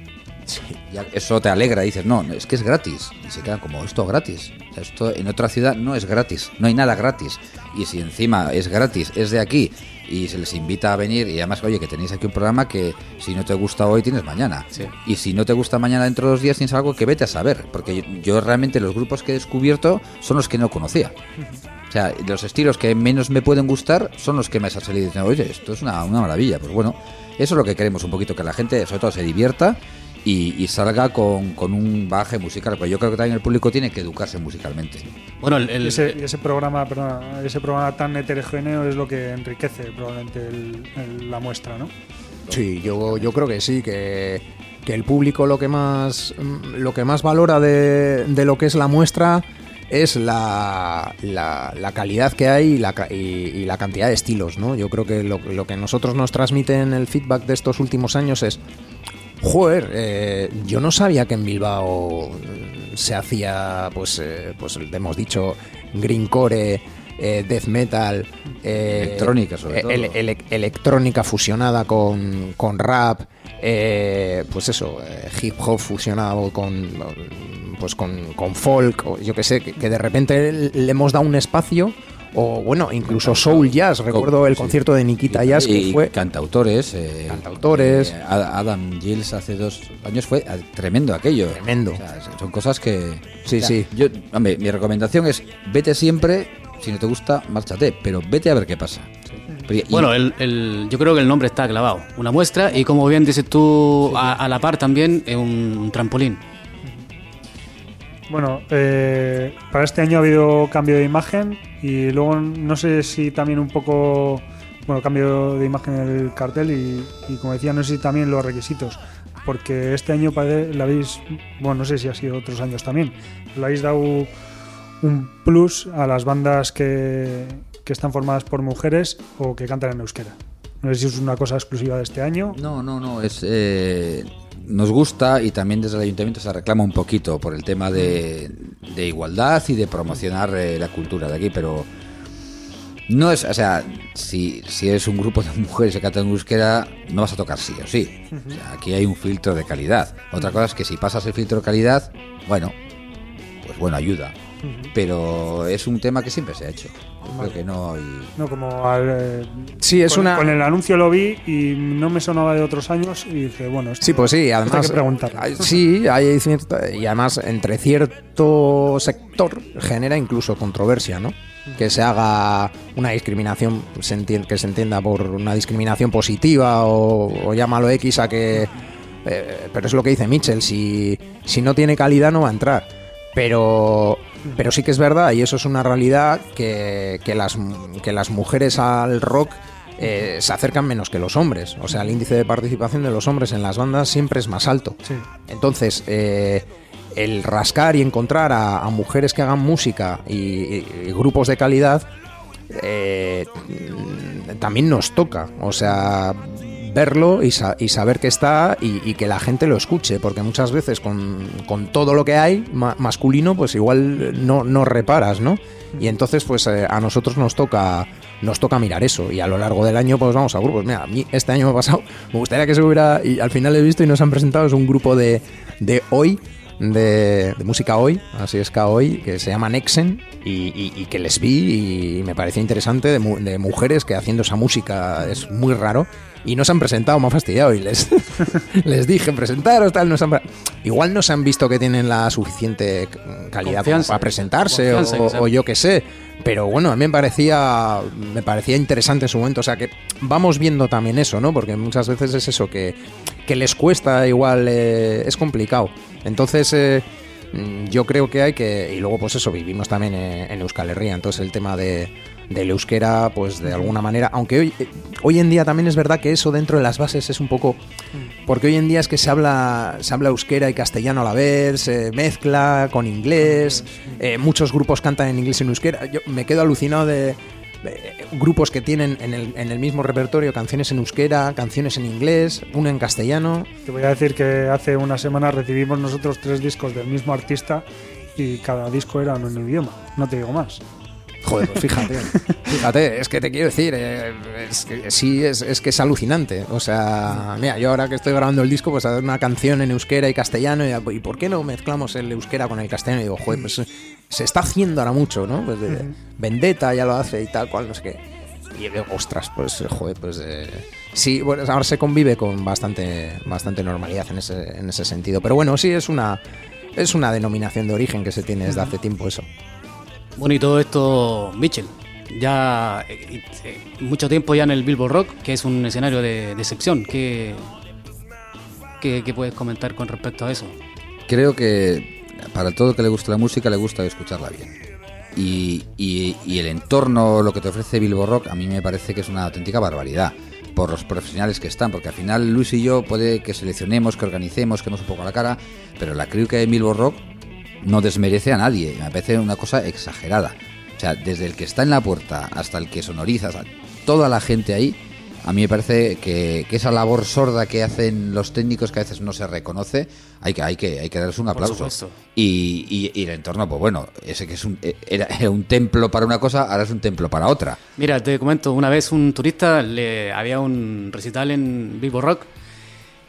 Y eso te alegra, dices, no, es que es gratis. Y se quedan como, esto gratis. O sea, esto en otra ciudad no es gratis, no hay nada gratis. Y si encima es gratis, es de aquí, y se les invita a venir, y además, oye, que tenéis aquí un programa que si no te gusta hoy, tienes mañana. Sí. Y si no te gusta mañana dentro de dos días, tienes algo que vete a saber. Porque yo, yo realmente los grupos que he descubierto son los que no conocía. O sea, los estilos que menos me pueden gustar son los que me han salido diciendo, oye, esto es una, una maravilla. Pues bueno, eso es lo que queremos un poquito, que la gente sobre todo se divierta y, y salga con, con un baje musical. Pues yo creo que también el público tiene que educarse musicalmente. Bueno, el, ese, ese programa, perdona, ese programa tan heterogéneo es lo que enriquece probablemente el- el- la muestra, ¿no? Sí, yo, yo creo que sí, que, que el público lo que más, lo que más valora de, de lo que es la muestra es la, la, la calidad que hay y la, ca- y, y la cantidad de estilos, ¿no? Yo creo que lo, lo que nosotros nos transmiten el feedback de estos últimos años es, joder, eh, yo no sabía que en Bilbao eh, se hacía, pues, eh, pues hemos dicho, greencore, eh, death metal, eh, Electrónica, sobre todo. ele- ele- electrónica fusionada con, con rap, eh, pues eso, eh, hip hop fusionado con, pues con, con folk, o yo que sé, que, que de repente le hemos dado un espacio, o bueno, incluso soul jazz. Recuerdo el Sí. concierto de Nikita Y- Jazz que y fue cantautores. eh, Cantautores. eh, Ad- Adam Gilles hace dos años fue eh, tremendo aquello. Tremendo. O sea, son cosas que. Sí, o sea, sí. Yo, hombre, mi recomendación es vete siempre. Si no te gusta, márchate. Pero vete a ver qué pasa. Y- bueno, el, el- yo creo que el nombre está clavado. Una muestra y como bien dices tú, a, a la par también un, un trampolín. Bueno, eh, para este año ha habido cambio de imagen y luego no sé si también un poco, bueno, cambio de imagen en el cartel y, como decía, no sé si también los requisitos, porque este año le habéis, bueno, no sé si ha sido otros años también, le habéis dado un plus a las bandas que, que están formadas por mujeres o que cantan en euskera. No sé si es una cosa exclusiva de este año. No, no, no. Es, eh, nos gusta y también desde el ayuntamiento se reclama un poquito por el tema de, igualdad y de promocionar eh, la cultura de aquí, pero no es, o sea, si, si es un grupo de mujeres que cantan euskera, no vas a tocar sí o sí. Aquí hay un filtro de calidad. Otra cosa es que si pasas el filtro de calidad, bueno, pues bueno, ayuda. Pero es un tema que siempre se ha hecho. Yo Creo que no hay... No, como al, eh, Sí, es con, una- con el anuncio lo vi y no me sonaba de otros años y dije, bueno, esto, Sí, pues sí, además. hay que preguntar. Sí, hay cierta- y además entre cierto sector genera incluso controversia, ¿no? Que se haga una discriminación, se entien- que se entienda por una discriminación positiva o, o llámalo X a que. eh, pero es lo que dice Mitchell, si, si no tiene calidad no va a entrar. Pero, pero sí que es verdad, y eso es una realidad, que, que las, que las mujeres al rock eh, se acercan menos que los hombres. O sea, el índice de participación de los hombres en las bandas siempre es más alto. Sí. Entonces, eh, el rascar y encontrar a, a mujeres que hagan música y, y- y grupos de calidad eh, también nos toca. O sea, verlo y, sa- y saber que está y, que la gente lo escuche, porque muchas veces con, todo lo que hay ma- masculino, pues igual no, no reparas, ¿no? Y entonces, pues eh, a nosotros nos toca nos toca mirar eso y a lo largo del año pues vamos a grupos. Mira, a mí este año me ha pasado, me gustaría que se hubiera, y al final he visto y nos han presentado, es un grupo de, de hoy, de, música hoy, así es que hoy, que se llama Nexen y, y- y que les vi y me pareció interesante de, de mujeres que haciendo esa música es muy raro y no se han presentado, me ha fastidiado y les, les dije, presentaros, tal, no se han... Igual no se han visto que tienen la suficiente calidad como para presentarse o, yo qué sé. Pero bueno, a mí me parecía, me parecía interesante en su momento. O sea que vamos viendo también eso, ¿no? Porque muchas veces es eso, que, que les cuesta igual, eh, es complicado. Entonces, eh, yo creo que hay que. Y luego, pues eso, vivimos también eh, en Euskal Herria. Entonces, el tema de, del euskera, pues de alguna manera. Aunque hoy, hoy en día también es verdad que eso dentro de las bases es un poco. Porque hoy en día es que se habla, se habla euskera y castellano a la vez, se mezcla con inglés, eh, muchos grupos cantan en inglés y en euskera. Yo me quedo alucinado de, grupos que tienen en el, en el mismo repertorio canciones en euskera, canciones en inglés, una en castellano. Te voy a decir que hace una semana recibimos nosotros tres discos del mismo artista y cada disco era en un idioma. No te digo más. Joder, pues fíjate, fíjate, es que te quiero decir, eh, es que, sí, es, es que es alucinante. O sea, mira, yo ahora que estoy grabando el disco, pues a ver una canción en euskera y castellano, y, ¿y por qué no mezclamos el euskera con el castellano? Y digo, joder, pues se está haciendo ahora mucho, ¿no? Pues de- Vendetta ya lo hace y tal cual, no sé qué. Y digo, ostras, pues, eh, joder, pues eh, sí, bueno, ahora se convive con bastante, bastante normalidad en ese, en ese sentido. Pero bueno, sí, es una, es una denominación de origen que se tiene desde hace tiempo eso. Bueno, y todo esto, Mitchell, ya eh, mucho tiempo ya en el Billboard Rock, que es un escenario de, de excepción. ¿Qué, qué, puedes comentar con respecto a eso? Creo que para todo el que le gusta la música, le gusta escucharla bien. Y, y- y el entorno, lo que te ofrece Bilbo Rock, a mí me parece que es una auténtica barbaridad. Por los profesionales que están, porque al final Luis y yo puede que seleccionemos, que organicemos, que nos un poco la cara, pero la creo que en Bilbo Rock no desmerece a nadie. Me parece una cosa exagerada. O sea, desde el que está en la puerta hasta el que sonoriza, o sea, toda la gente ahí, a mí me parece que, que esa labor sorda que hacen los técnicos que a veces no se reconoce, hay que, hay que, hay que darles un aplauso. Y, y- y el entorno, pues bueno, ese que es un, era, era un templo para una cosa, ahora es un templo para otra. Mira, te comento, una vez un turista le había un recital en Billboard Rock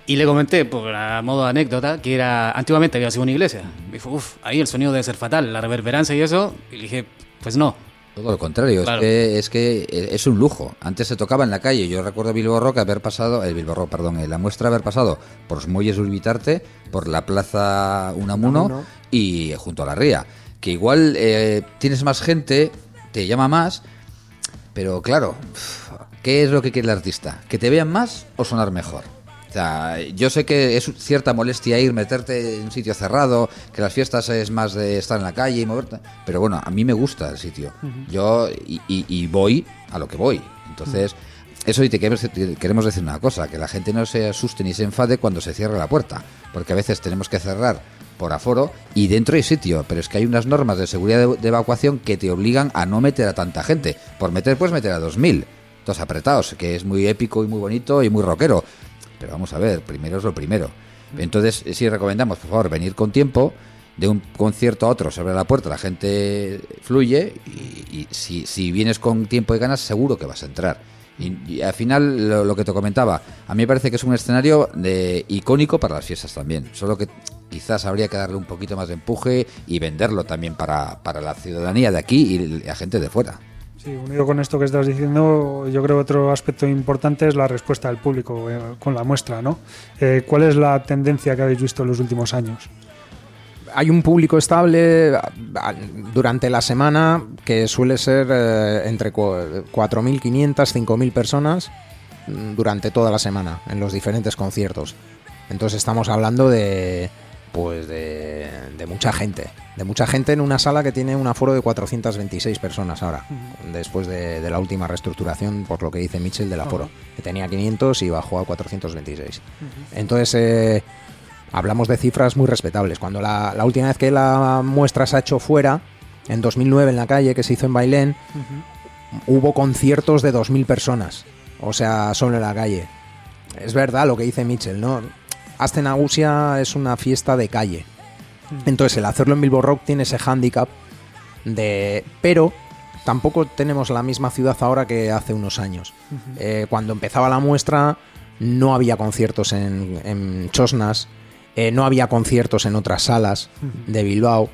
y le comenté, por a modo de anécdota, que era antiguamente había sido una iglesia. Me dijo, uff, ahí el sonido debe ser fatal, la reverberancia y eso. Y le dije, pues no. Todo lo contrario, Claro. es, que, es que es un lujo. Antes se tocaba en la calle. Yo recuerdo Bilbo Rock haber pasado, el Bilbo Rock, perdón, eh, la muestra haber pasado por los muelles Urbitarte, por la plaza Unamuno Unamuno. y junto a la ría. Que igual eh, tienes más gente, te llama más, pero claro, ¿qué es lo que quiere el artista? ¿Que te vean más o sonar mejor? O sea, yo sé que es cierta molestia ir, meterte en un sitio cerrado, que las fiestas es más de estar en la calle y moverte, pero bueno, a mí me gusta el sitio. Yo y, y- y voy a lo que voy. Entonces, eso y te queremos, te queremos decir una cosa, que la gente no se asuste ni se enfade cuando se cierre la puerta, porque a veces tenemos que cerrar por aforo y dentro hay sitio, pero es que hay unas normas de seguridad de, de evacuación que te obligan a no meter a tanta gente. Por meter puedes meter a 2000, todos apretados, que es muy épico y muy bonito y muy rockero. Pero vamos a ver, primero es lo primero. Entonces, sí recomendamos, por favor, venir con tiempo. De un concierto a otro se abre la puerta, la gente fluye y, si, si vienes con tiempo y ganas, seguro que vas a entrar. Y, al final, lo, que te comentaba, a mí me parece que es un escenario de, icónico para las fiestas también. Solo que quizás habría que darle un poquito más de empuje y venderlo también para, para la ciudadanía de aquí y la gente de fuera. Sí, unido con esto que estás diciendo, yo creo que otro aspecto importante es la respuesta del público eh, con la muestra, ¿no? Eh, ¿Cuál es la tendencia que habéis visto en los últimos años? hay un público estable a- a- durante la semana que suele ser eh, entre cu- 4.500, 5.000 personas mm, durante toda la semana en los diferentes conciertos. Entonces estamos hablando de pues de, de mucha gente, de mucha gente en una sala que tiene un aforo de 426 personas ahora, después de, de la última reestructuración, por lo que dice Mitchell del aforo, que tenía 500 y bajó a 426. Entonces eh, hablamos de cifras muy respetables. Cuando la, la última vez que la muestra se ha hecho fuera, en 2009 en la calle, que se hizo en Bailén, hubo conciertos de 2.000 personas. O sea, solo en la calle. Es verdad lo que dice Mitchell, ¿no? Astenagusia es una fiesta de calle. Entonces, el hacerlo en Bilbo Rock tiene ese hándicap de... Pero tampoco tenemos la misma ciudad ahora que hace unos años. Eh, cuando empezaba la muestra no había conciertos en, en Chosnas, eh, no había conciertos en otras salas de Bilbao.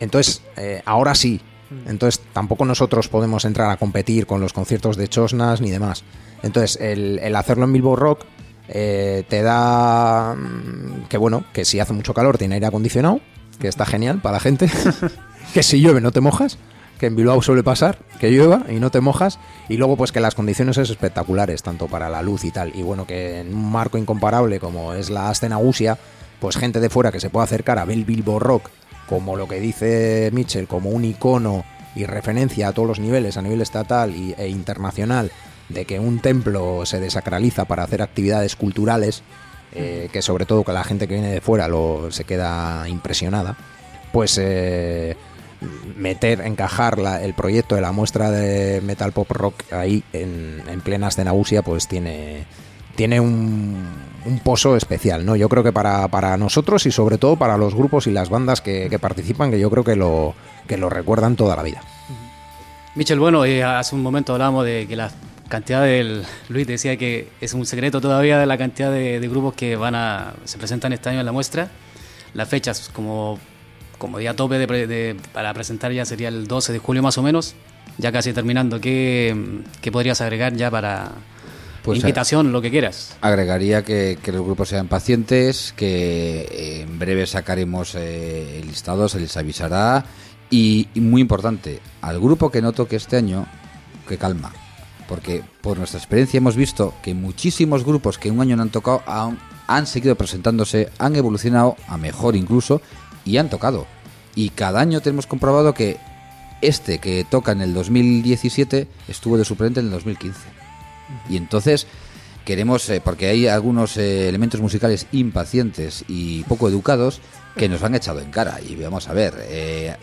Entonces, eh, ahora sí. Entonces tampoco nosotros podemos entrar a competir con los conciertos de Chosnas ni demás. Entonces el, el hacerlo en Bilbo Rock eh, te da mm, que bueno, que si hace mucho calor tiene aire acondicionado, que está genial para la gente, que si llueve no te mojas, que en Bilbao suele pasar, que llueva y no te mojas, y luego pues que las condiciones es espectaculares, tanto para la luz y tal, y bueno, que en un marco incomparable como es la escena Gusia, pues gente de fuera que se pueda acercar a ver Bilbo Rock, como lo que dice Mitchell, como un icono y referencia a todos los niveles, a nivel estatal e internacional, de que un templo se desacraliza para hacer actividades culturales, eh, que sobre todo con la gente que viene de fuera lo, se queda impresionada, pues eh, meter, encajar la- el proyecto de la muestra de metal pop rock ahí en, en plena escena Usia, pues tiene, tiene un, un pozo especial, ¿no? Yo creo que para, para nosotros y sobre todo para los grupos y las bandas que, que participan, que yo creo que lo, que lo recuerdan toda la vida. Michel, bueno, eh, hace un momento hablábamos de que la cantidad del... Luis decía que es un secreto todavía de la cantidad de, de grupos que van a se presentan este año en la muestra. Las fechas como, como día tope de de- para presentar ya sería el 12 de julio más o menos, ya casi terminando. ¿Qué, qué podrías agregar ya para Pues, invitación, lo que quieras? Agregaría que, que los grupos sean pacientes, que en breve sacaremos eh, el listado, se les avisará. Y, y muy importante, al grupo que no toque este año, que calma. Porque por nuestra experiencia hemos visto que muchísimos grupos que un año no han tocado han, han seguido presentándose, han evolucionado a mejor incluso y han tocado. Y cada año tenemos comprobado que este que toca en el 2017 estuvo de suplente en el 2015. Y entonces queremos, eh, porque hay algunos eh, elementos musicales impacientes y poco educados que nos han echado en cara. Y vamos a ver, eh,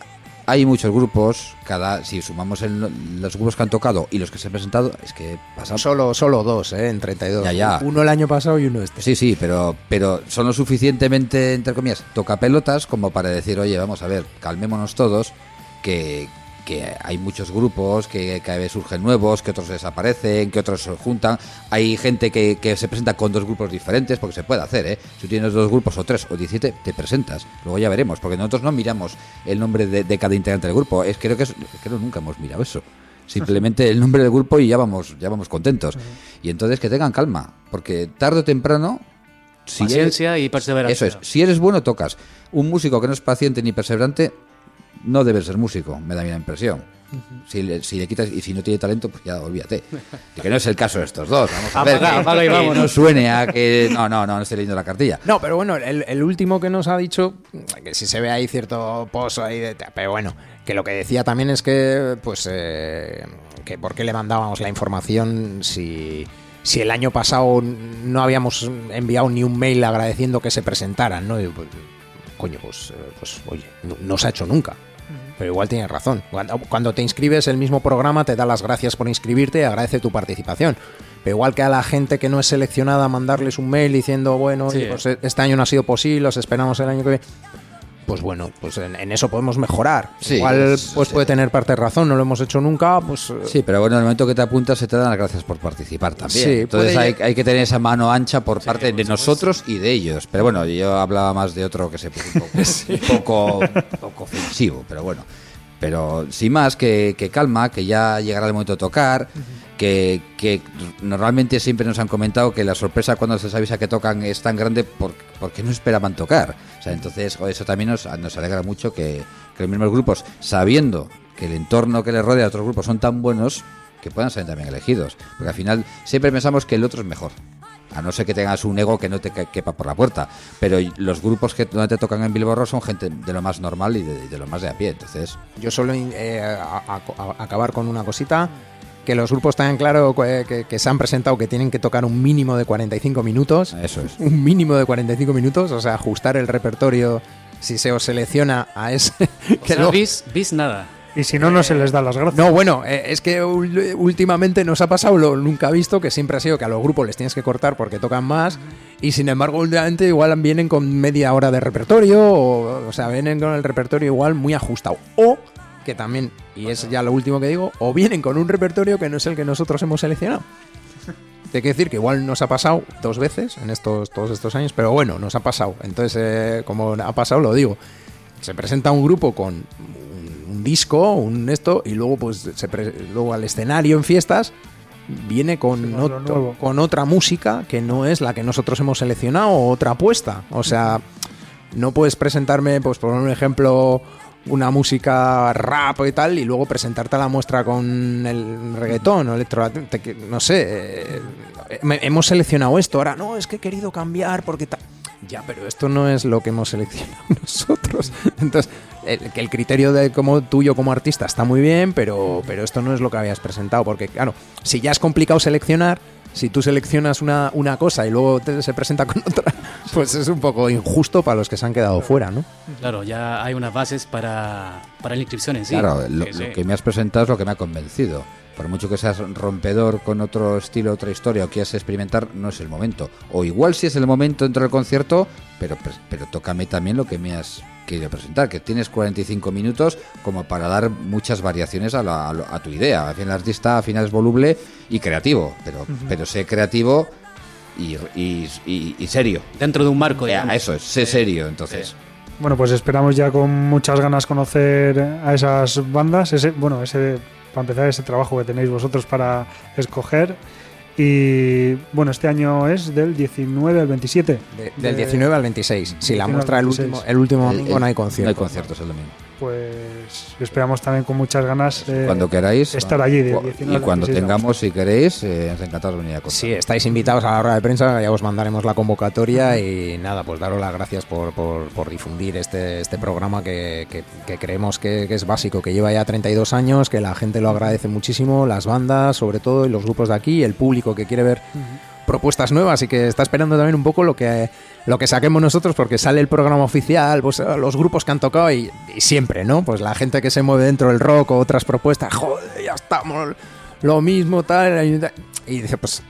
hay muchos grupos, cada si sumamos el- los grupos que han tocado y los que se han presentado, es que pasan Solo, solo dos, ¿eh? En 32. Ya, ya. Uno el año pasado y uno este. Sí, sí, pero, pero son lo suficientemente, entre comillas, tocapelotas como para decir, oye, vamos a ver, calmémonos todos, que, que hay muchos grupos, que cada vez surgen nuevos, que otros desaparecen, que otros se juntan. Hay gente que, que se presenta con dos grupos diferentes, porque se puede hacer, ¿eh? Si tienes dos grupos o tres o 17, te presentas. Luego ya veremos, porque nosotros no miramos el nombre de, de cada integrante del grupo. Es creo que es- creo nunca hemos mirado eso. Simplemente el nombre del grupo y ya vamos, ya vamos contentos. Y entonces que tengan calma, porque tarde o temprano si Paciencia eres- y perseverancia. Eso es. Si eres bueno, tocas. Un músico que no es paciente ni perseverante, no debe ser músico, me da mi impresión. si, le, si le quitas y si no tiene talento, pues ya olvídate. Que no es el caso de estos dos. Vamos a ver. Apaga, que- no suene a que. No, no, no, no estoy leyendo la cartilla. No, pero bueno, el, el último que nos ha dicho, que si se ve ahí cierto pozo ahí, de, pero bueno, que lo que decía también es que, pues, eh, que por qué le mandábamos la información si, si el año pasado no habíamos enviado ni un mail agradeciendo que se presentaran, ¿no? Y, pues, coño, pues, eh, pues oye, no, no se ha hecho nunca. Pero igual tienes razón. Cuando, cuando te inscribes, el mismo programa te da las gracias por inscribirte y agradece tu participación. Pero igual que a la gente que no es seleccionada, mandarles un mail diciendo, bueno, Sí. oye, pues este año no ha sido posible, os esperamos el año que viene. Pues bueno, pues en, en eso podemos mejorar. Sí, igual es- pues sí. puede tener parte de razón, no lo hemos hecho nunca, pues eh, Sí, pero bueno, en el momento que te apuntas se te dan las gracias por participar también. Sí, Entonces hay, hay que tener esa mano ancha por parte de nosotros y de ellos. Pero bueno, yo hablaba más de otro que se puso un poco, un poco, un poco ofensivo, pero bueno. Pero sin más, que, que calma, que ya llegará el momento de tocar, que, que normalmente siempre nos han comentado que la sorpresa cuando se les avisa que tocan es tan grande por- porque no esperaban tocar. O sea, entonces eso también nos, nos alegra mucho que, que los mismos grupos, sabiendo que el entorno que les rodea a otros grupos son tan buenos, que puedan ser también elegidos. Porque al final siempre pensamos que el otro es mejor. A no ser que tengas un ego que no te que- quepa por la puerta. Pero los grupos que donde te tocan en Bilbao son gente de lo más normal y de, de lo más de a pie. Entonces, yo solo eh, acabar con una cosita. Que los grupos tengan claro que, que- que se han presentado que tienen que tocar un mínimo de 45 minutos. eso es. un mínimo de 45 minutos, o sea, ajustar el repertorio si se os selecciona a ese. O que sea, luego- bis, bis nada. Y si no, no se les da las gracias. No, bueno, eh, es que últimamente nos ha pasado lo nunca visto, que siempre ha sido que a los grupos les tienes que cortar porque tocan más, y sin embargo, últimamente igual vienen con media hora de repertorio, o, o sea, vienen con el repertorio igual muy ajustado. O que también, y es ya lo último que digo, o vienen con un repertorio que no es el que nosotros hemos seleccionado. Hay que decir que igual nos ha pasado dos veces en estos todos estos años, pero bueno, nos ha pasado. Entonces, eh, como ha pasado, lo digo. Se presenta un grupo con un, un disco, un esto, y luego pues se pre- luego al escenario en fiestas viene con, otro- con otra música que no es la que nosotros hemos seleccionado o otra apuesta. O sea, no puedes presentarme, pues por un ejemplo, una música rap y tal, y luego presentarte a la muestra con el reggaetón o electro, no sé, eh, hemos seleccionado esto, ahora no, es que he querido cambiar porque tal. Ya, pero esto no es lo que hemos seleccionado nosotros. Entonces, el, el criterio de como tuyo como artista está muy bien, pero, pero esto no es lo que habías presentado, porque claro, si ya es complicado seleccionar, si tú seleccionas una, una cosa y luego te- se presenta con otra, pues es un poco injusto para los que se han quedado fuera, ¿no? Claro, ya hay unas bases para, para la inscripción en sí. Claro, lo, Sí, lo sí. que me has presentado es lo que me ha convencido. Por mucho que seas rompedor con otro estilo, otra historia o quieras experimentar, no es el momento. O igual sí es el momento dentro del concierto, pero, pero, tócame también lo que me has querido presentar, que tienes 45 minutos como para dar muchas variaciones a, la- a lo- a tu idea. Al final el artista al final es voluble y creativo, pero, pero sé creativo y, y- y- y serio. Dentro de un marco, Eh, digamos. eso es, sé serio, entonces. Bueno, pues esperamos ya con muchas ganas conocer a esas bandas, ese, bueno, ese, para empezar ese trabajo que tenéis vosotros para escoger. Y bueno, este año es del 19 al 27. De- del De- 19 al 26. Si la 19 al muestra el 26. último, el último El- domingo el- no hay concierto. No hay conciertos el domingo. Pues esperamos también con muchas ganas eh, cuando queráis. estar allí. Cu- 19 Y cuando 26 de tengamos, si queréis, eh, encantados de venir a contar. Sí, estáis invitados a la hora de prensa, ya os mandaremos la convocatoria y nada, pues daros las gracias por, por- por difundir este, este programa que, que- que creemos que, que es básico, que lleva ya 32 años, que la gente lo agradece muchísimo, las bandas sobre todo y los grupos de aquí, el público que quiere ver propuestas nuevas y que está esperando también un poco lo que lo que saquemos nosotros porque sale el programa oficial, pues los grupos que han tocado y, y siempre, ¿no? Pues la gente que se mueve dentro del rock o otras propuestas, joder, ya estamos lo mismo tal y dice, pues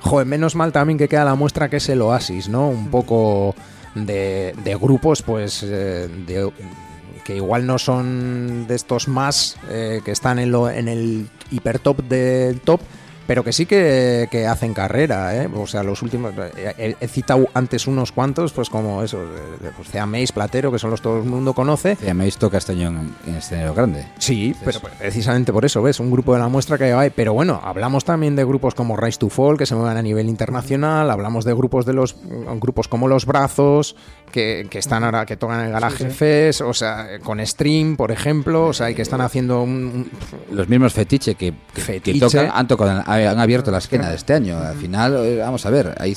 joder, menos mal también que queda la muestra que es el Oasis, ¿no? Un poco de, de grupos pues eh, de que igual no son de estos más eh, que están en, lo, en el hipertop del top, pero que sí que, que hacen carrera, ¿eh? O sea, los últimos. He, he citado antes unos cuantos, pues como eso, pues Cea Mace, Platero, que son los que todo el mundo conoce. Ya me he visto Castañón en, en escenario grande. Sí, pero precisamente por eso, ¿ves? Un grupo de la muestra que hay. Pero bueno, hablamos también de grupos como Rise to Fall, que se mueven a nivel internacional. Hablamos de grupos de los grupos como Los Brazos, que, que están ahora, que tocan en el Garaje Sí, sí. Fest, o sea, con Stream, por ejemplo, o sea, y que están haciendo un, un- Los mismos fetiche que, que, tocan, han tocado, han abierto la esquina de este año. Al final, eh, vamos a ver, hay,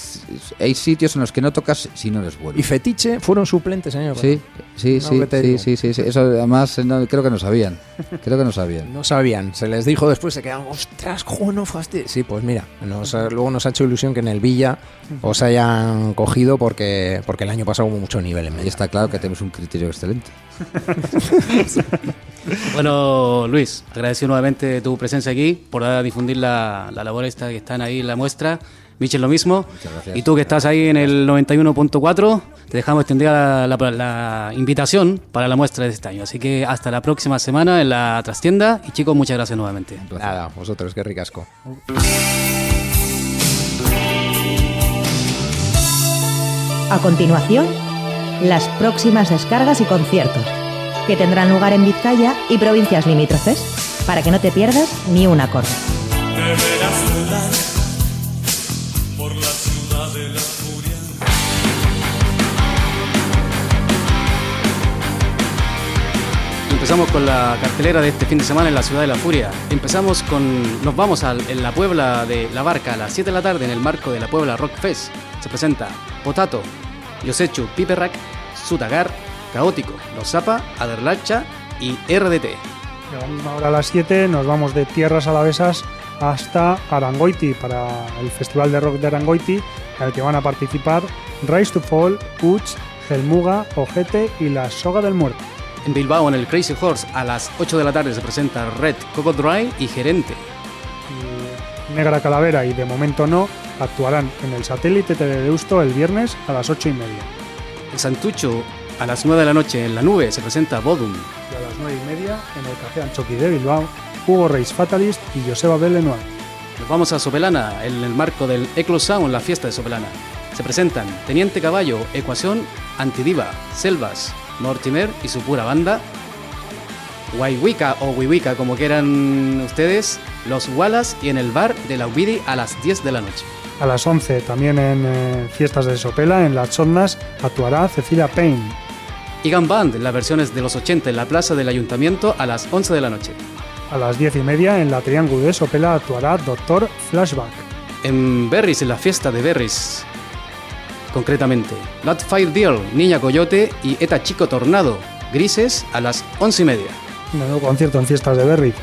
hay sitios en los que no tocas si no eres bueno. y Fetiche fueron suplentes, señor. Sí, sí, No, sí, sí, sí, sí, sí. Eso además eh, no, creo que no sabían. Creo que no sabían. No sabían, se les dijo después, se quedaron, ostras, jo, no fastidio". Sí, pues mira, nos, luego nos ha hecho ilusión que en el Villa os hayan cogido porque, porque el año pasado hubo mucho nivel en medio. está claro que tenemos un criterio excelente. Bueno, Luis, agradecido nuevamente tu presencia aquí por dar a difundir la, la labor esta que están ahí en la muestra. Michel, lo mismo. gracias. Y tú que estás ahí en el 91.4, te dejamos extendida la, la- la invitación para la muestra de este año. Así que hasta la próxima semana en la trastienda. Y chicos, muchas gracias nuevamente. Nada, vosotros, qué ricasco. A continuación, las próximas descargas y conciertos, que tendrán lugar en Vizcaya y provincias limítrofes, para que no te pierdas ni un acorde. Empezamos con la cartelera de este fin de semana en la ciudad de la Furia. Empezamos con. Nos vamos a en la Puebla de La Barca a las 7 de la tarde en el marco de la Puebla Rock Fest. Se presenta Potato, Yosechu Piperrack, Sutagar, Caótico, Los Zapa, Aderlacha y RDT. A la misma hora a las 7 nos vamos de Tierras Alavesas hasta Arangoiti para el Festival de Rock de Arangoiti, en el que van a participar Rise to Fall, Uch, Gelmuga, Ojete y la Soga del Muerto. En Bilbao, en el Crazy Horse, a las 8 de la tarde se presenta Red, Coco Dry y Gerente. Y Negra Calavera y De Momento No actuarán en el satélite Teledeusto el viernes a las 8 y media. En Santucho, a las 9 de la noche en la nube se presenta Bodum. Y a las 9 y media en el Café Anchoqui de Bilbao, Hugo Reis Fatalist y Joseba Bellenoir. Nos vamos a Sopelana, en el marco del Eclo Sound, la fiesta de Sopelana. Se presentan Teniente Caballo, Ecuación, Antidiva, Selvas, Mortimer y su pura banda. Waiwika o Wiwika, como quieran ustedes, los Wallace y en el bar de la Ubidi a las 10 de la noche. A las 11, también en eh, fiestas de Sopela, en las Chondas, actuará Cecilia Payne. Igan Band, las versiones de los 80 en la plaza del ayuntamiento a las 11 de la noche. A las 10 y media, en la Triángulo de Sopela, actuará Doctor Flashback. En Berries, en la fiesta de Berries. Concretamente, Lot Fire Deal, Niña Coyote y Eta Chico Tornado, Grises a las 11 y media. Nuevo concierto en fiestas de Berry.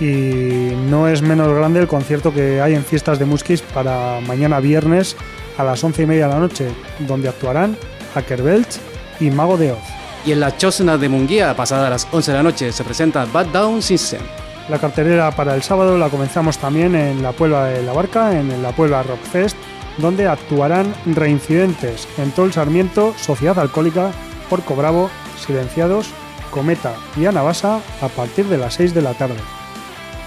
Y no es menos grande el concierto que hay en fiestas de Muskis para mañana viernes a las 11 y media de la noche, donde actuarán Hackerbelch y Mago de Oz. Y en la Chosna de Munguía, pasada a las 11 de la noche, se presenta Bad Down System. La cartelera para el sábado la comenzamos también en la Puebla de la Barca, en la Puebla Rock Fest, donde actuarán Reincidentes, Entol Sarmiento, Sociedad Alcohólica, Porco Bravo, Silenciados, Cometa y Anabasa a partir de las 6 de la tarde.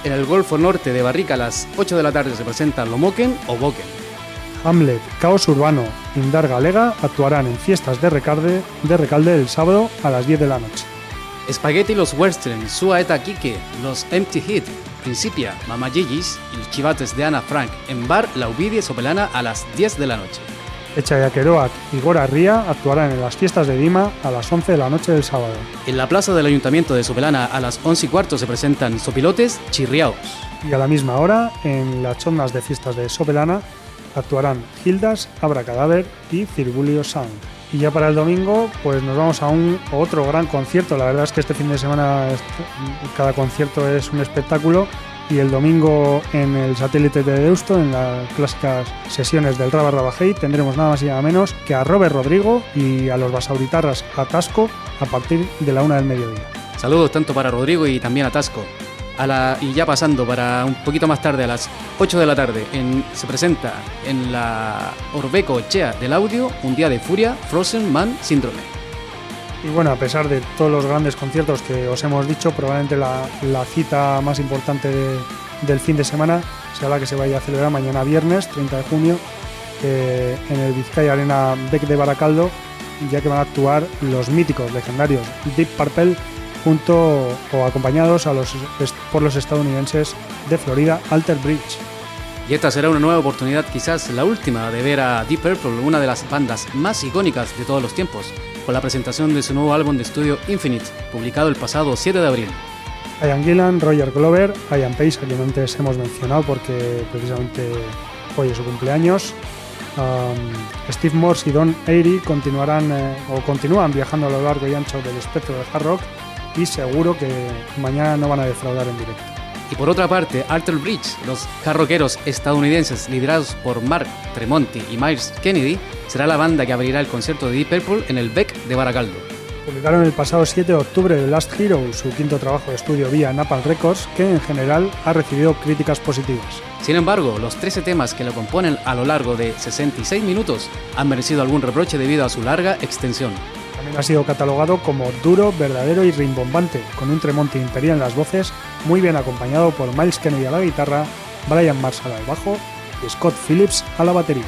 En el Golfo Norte de Barrica, a las 8 de la tarde, se presenta Lomoken o Boken. Hamlet, Caos Urbano, Indar Galega actuarán en fiestas de Recalde, de Recalde el sábado a las 10 de la noche. Spaghetti los Western, Sua Eta Kike, los Empty Hit, Principia, Mama Gigi's y los chivates de Ana Frank en Bar La Ubidie Sopelana a las 10 de la noche. Echayaqueroac y Gora Ría actuarán en las fiestas de Dima a las 11 de la noche del sábado. En la plaza del Ayuntamiento de Sopelana a las 11 y cuarto se presentan Sopilotes Chirriaos. Y a la misma hora, en las chondas de fiestas de Sopelana, actuarán Hildas, Abracadáver y Cirbulio Sound. Y ya para el domingo, pues nos vamos a un otro gran concierto. La verdad es que este fin de semana cada concierto es un espectáculo. Y el domingo en el satélite de Deusto, en las clásicas sesiones del Raba Raba Hey, tendremos nada más y nada menos que a Robert Rodrigo y a los basauritarras Atasco a partir de la una del mediodía. Saludos tanto para Rodrigo y también a. A y ya pasando para un poquito más tarde, a las 8 de la tarde, en- se presenta en la Orbeco Chea del audio Un día de furia, Frozen Man Síndrome. Y bueno, a pesar de todos los grandes conciertos que os hemos dicho, probablemente la, la cita más importante de- del fin de semana será la que se vaya a celebrar mañana viernes, 30 de junio, eh, en el Vizcaya Arena Beck de Baracaldo, ya que van a actuar los míticos legendarios Deep Purple junto o acompañados a los, por los estadounidenses de Florida Alter Bridge. Y esta será una nueva oportunidad, quizás la última, de ver a Deep Purple, una de las bandas más icónicas de todos los tiempos, con la presentación de su nuevo álbum de estudio Infinite, publicado el pasado 7 de abril. Ian Gillan, Roger Glover, Ian Pace, a quien antes hemos mencionado porque precisamente hoy es su cumpleaños. Um, Steve Morse y Don Airy continuarán eh, o continúan viajando a lo largo y ancho del espectro del hard rock y seguro que mañana no van a defraudar en directo. Y por otra parte, Alter Bridge, los carroqueros estadounidenses liderados por Mark Tremonti y Miles Kennedy, será la banda que abrirá el concierto de Deep Purple en el Beck de Baracaldo. Publicaron el pasado 7 de octubre The Last Hero, su quinto trabajo de estudio vía Napalm Records, que en general ha recibido críticas positivas. Sin embargo, los 13 temas que lo componen a lo largo de 66 minutos han merecido algún reproche debido a su larga extensión. Ha sido catalogado como duro, verdadero y rimbombante, con un Tremonti imperial en las voces, muy bien acompañado por Miles Kennedy a la guitarra, Brian Marshall al bajo y Scott Phillips a la batería.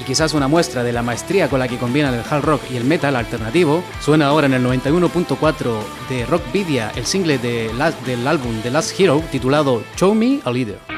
Y quizás una muestra de la maestría con la que combinan el hard rock y el metal alternativo, suena ahora en el 91.4 de Rockvidia el single de del álbum The Last Hero titulado Show Me a Leader.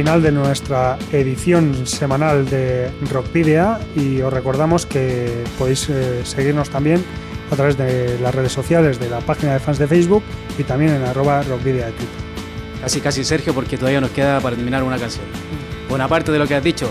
Final de nuestra edición semanal de Rockvidia y os recordamos que podéis eh, seguirnos también a través de las redes sociales de la página de fans de Facebook y también en arroba Rockvidia de Twitter. Casi, casi Sergio, porque todavía nos queda para terminar una canción. Bueno, aparte de lo que has dicho,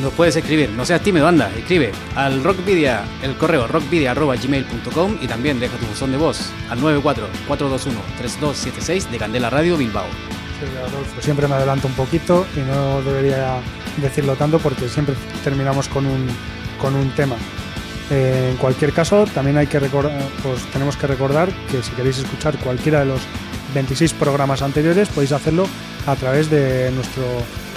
nos puedes escribir, no seas tímido, anda, escribe al rockvidia, el correo rockvidia.gmail.com y también deja tu buzón de voz al 94-421-3276 de Candela Radio Bilbao. Adolfo, siempre me adelanto un poquito y no debería decirlo tanto porque siempre terminamos con un, con un tema. Eh, en cualquier caso, también hay que pues tenemos que recordar que si queréis escuchar cualquiera de los 26 programas anteriores, podéis hacerlo a través de nuestro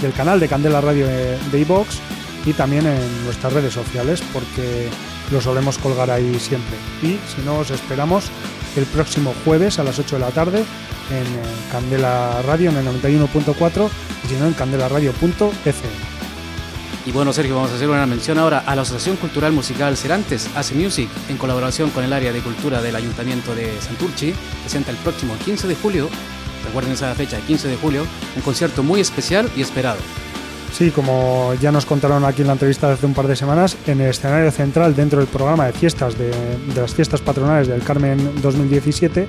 del canal de Candela Radio de iVoox y también en nuestras redes sociales, porque lo solemos colgar ahí siempre. Y si no, os esperamos el próximo jueves a las 8 de la tarde en eh, Candela Radio en el 91.4 y si no en candelaradio.fm. Y bueno, Sergio, vamos a hacer una mención ahora a la Asociación Cultural Musical Cerantes, Hace Music, en colaboración con el área de cultura del Ayuntamiento de Santurchi, presenta el próximo 15 de julio, recuerden esa fecha, el 15 de julio, un concierto muy especial y esperado. Sí, como ya nos contaron aquí en la entrevista hace un par de semanas, en el escenario central dentro del programa de fiestas de, de las fiestas patronales del Carmen 2017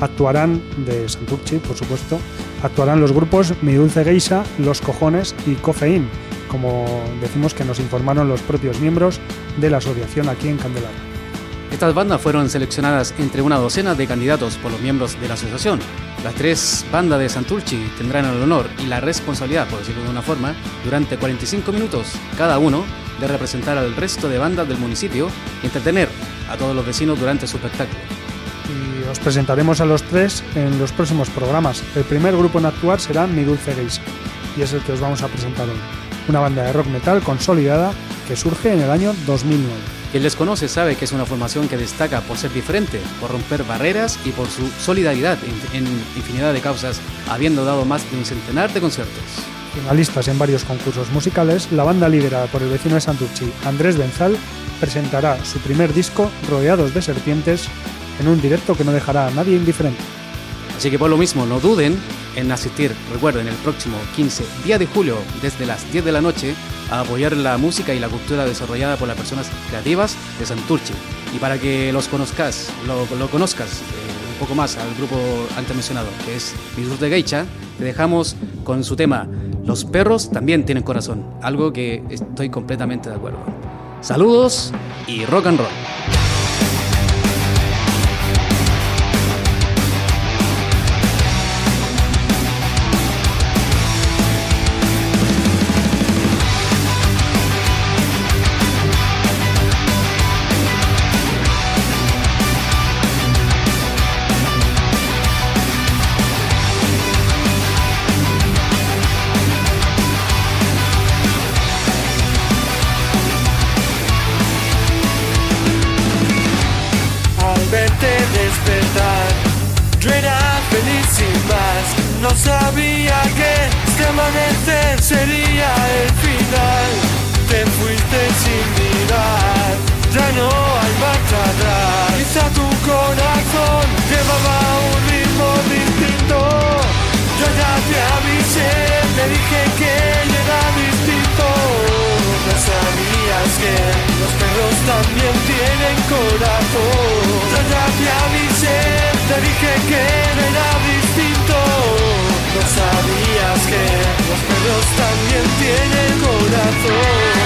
actuarán de Santurchi, por supuesto, actuarán los grupos Mi Dulce Geisa, Los Cojones y Cofeín, como decimos que nos informaron los propios miembros de la asociación aquí en Candelaria. Estas bandas fueron seleccionadas entre una docena de candidatos por los miembros de la asociación. Las tres bandas de Santurchi tendrán el honor y la responsabilidad, por decirlo de una forma, durante 45 minutos cada uno, de representar al resto de bandas del municipio y entretener a todos los vecinos durante su espectáculo. Y os presentaremos a los tres en los próximos programas. El primer grupo en actuar será Mi Dulce Geisha, y es el que os vamos a presentar hoy. Una banda de rock metal consolidada que surge en el año 2009. Quien les conoce sabe que es una formación que destaca por ser diferente, por romper barreras y por su solidaridad en, en infinidad de causas, habiendo dado más de un centenar de conciertos. Finalistas en varios concursos musicales, la banda liderada por el vecino de Santurchi, Andrés Benzal, presentará su primer disco, Rodeados de Serpientes, en un directo que no dejará a nadie indiferente. Así que por lo mismo, no duden en asistir, recuerden, el próximo 15 día de julio, desde las 10 de la noche, a apoyar la música y la cultura desarrollada por las personas creativas de Santurchi. Y para que los conozcas, lo, conozcas eh, un poco más al grupo antes mencionado, que es Virus de Geicha, te dejamos con su tema Los perros también tienen corazón, algo que estoy completamente de acuerdo. Saludos y rock and roll. No sabía que este amanecer sería el final. Te fuiste sin mirar, ya no hay marcha atrás. Quizá tu corazón llevaba un ritmo distinto. Yo ya te avisé, te dije que era distinto. No sabías que los perros también tienen corazón. Yo ya te avisé, te dije que era distinto. No sabías que los perros también tienen corazón.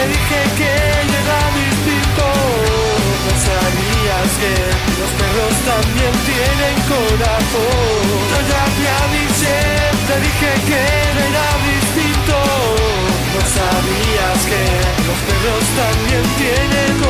Te dije que era distinto. No sabías que los perros también tienen corazón. Yo ya te avisé, te dije que era distinto. No sabías que los perros también tienen corazón.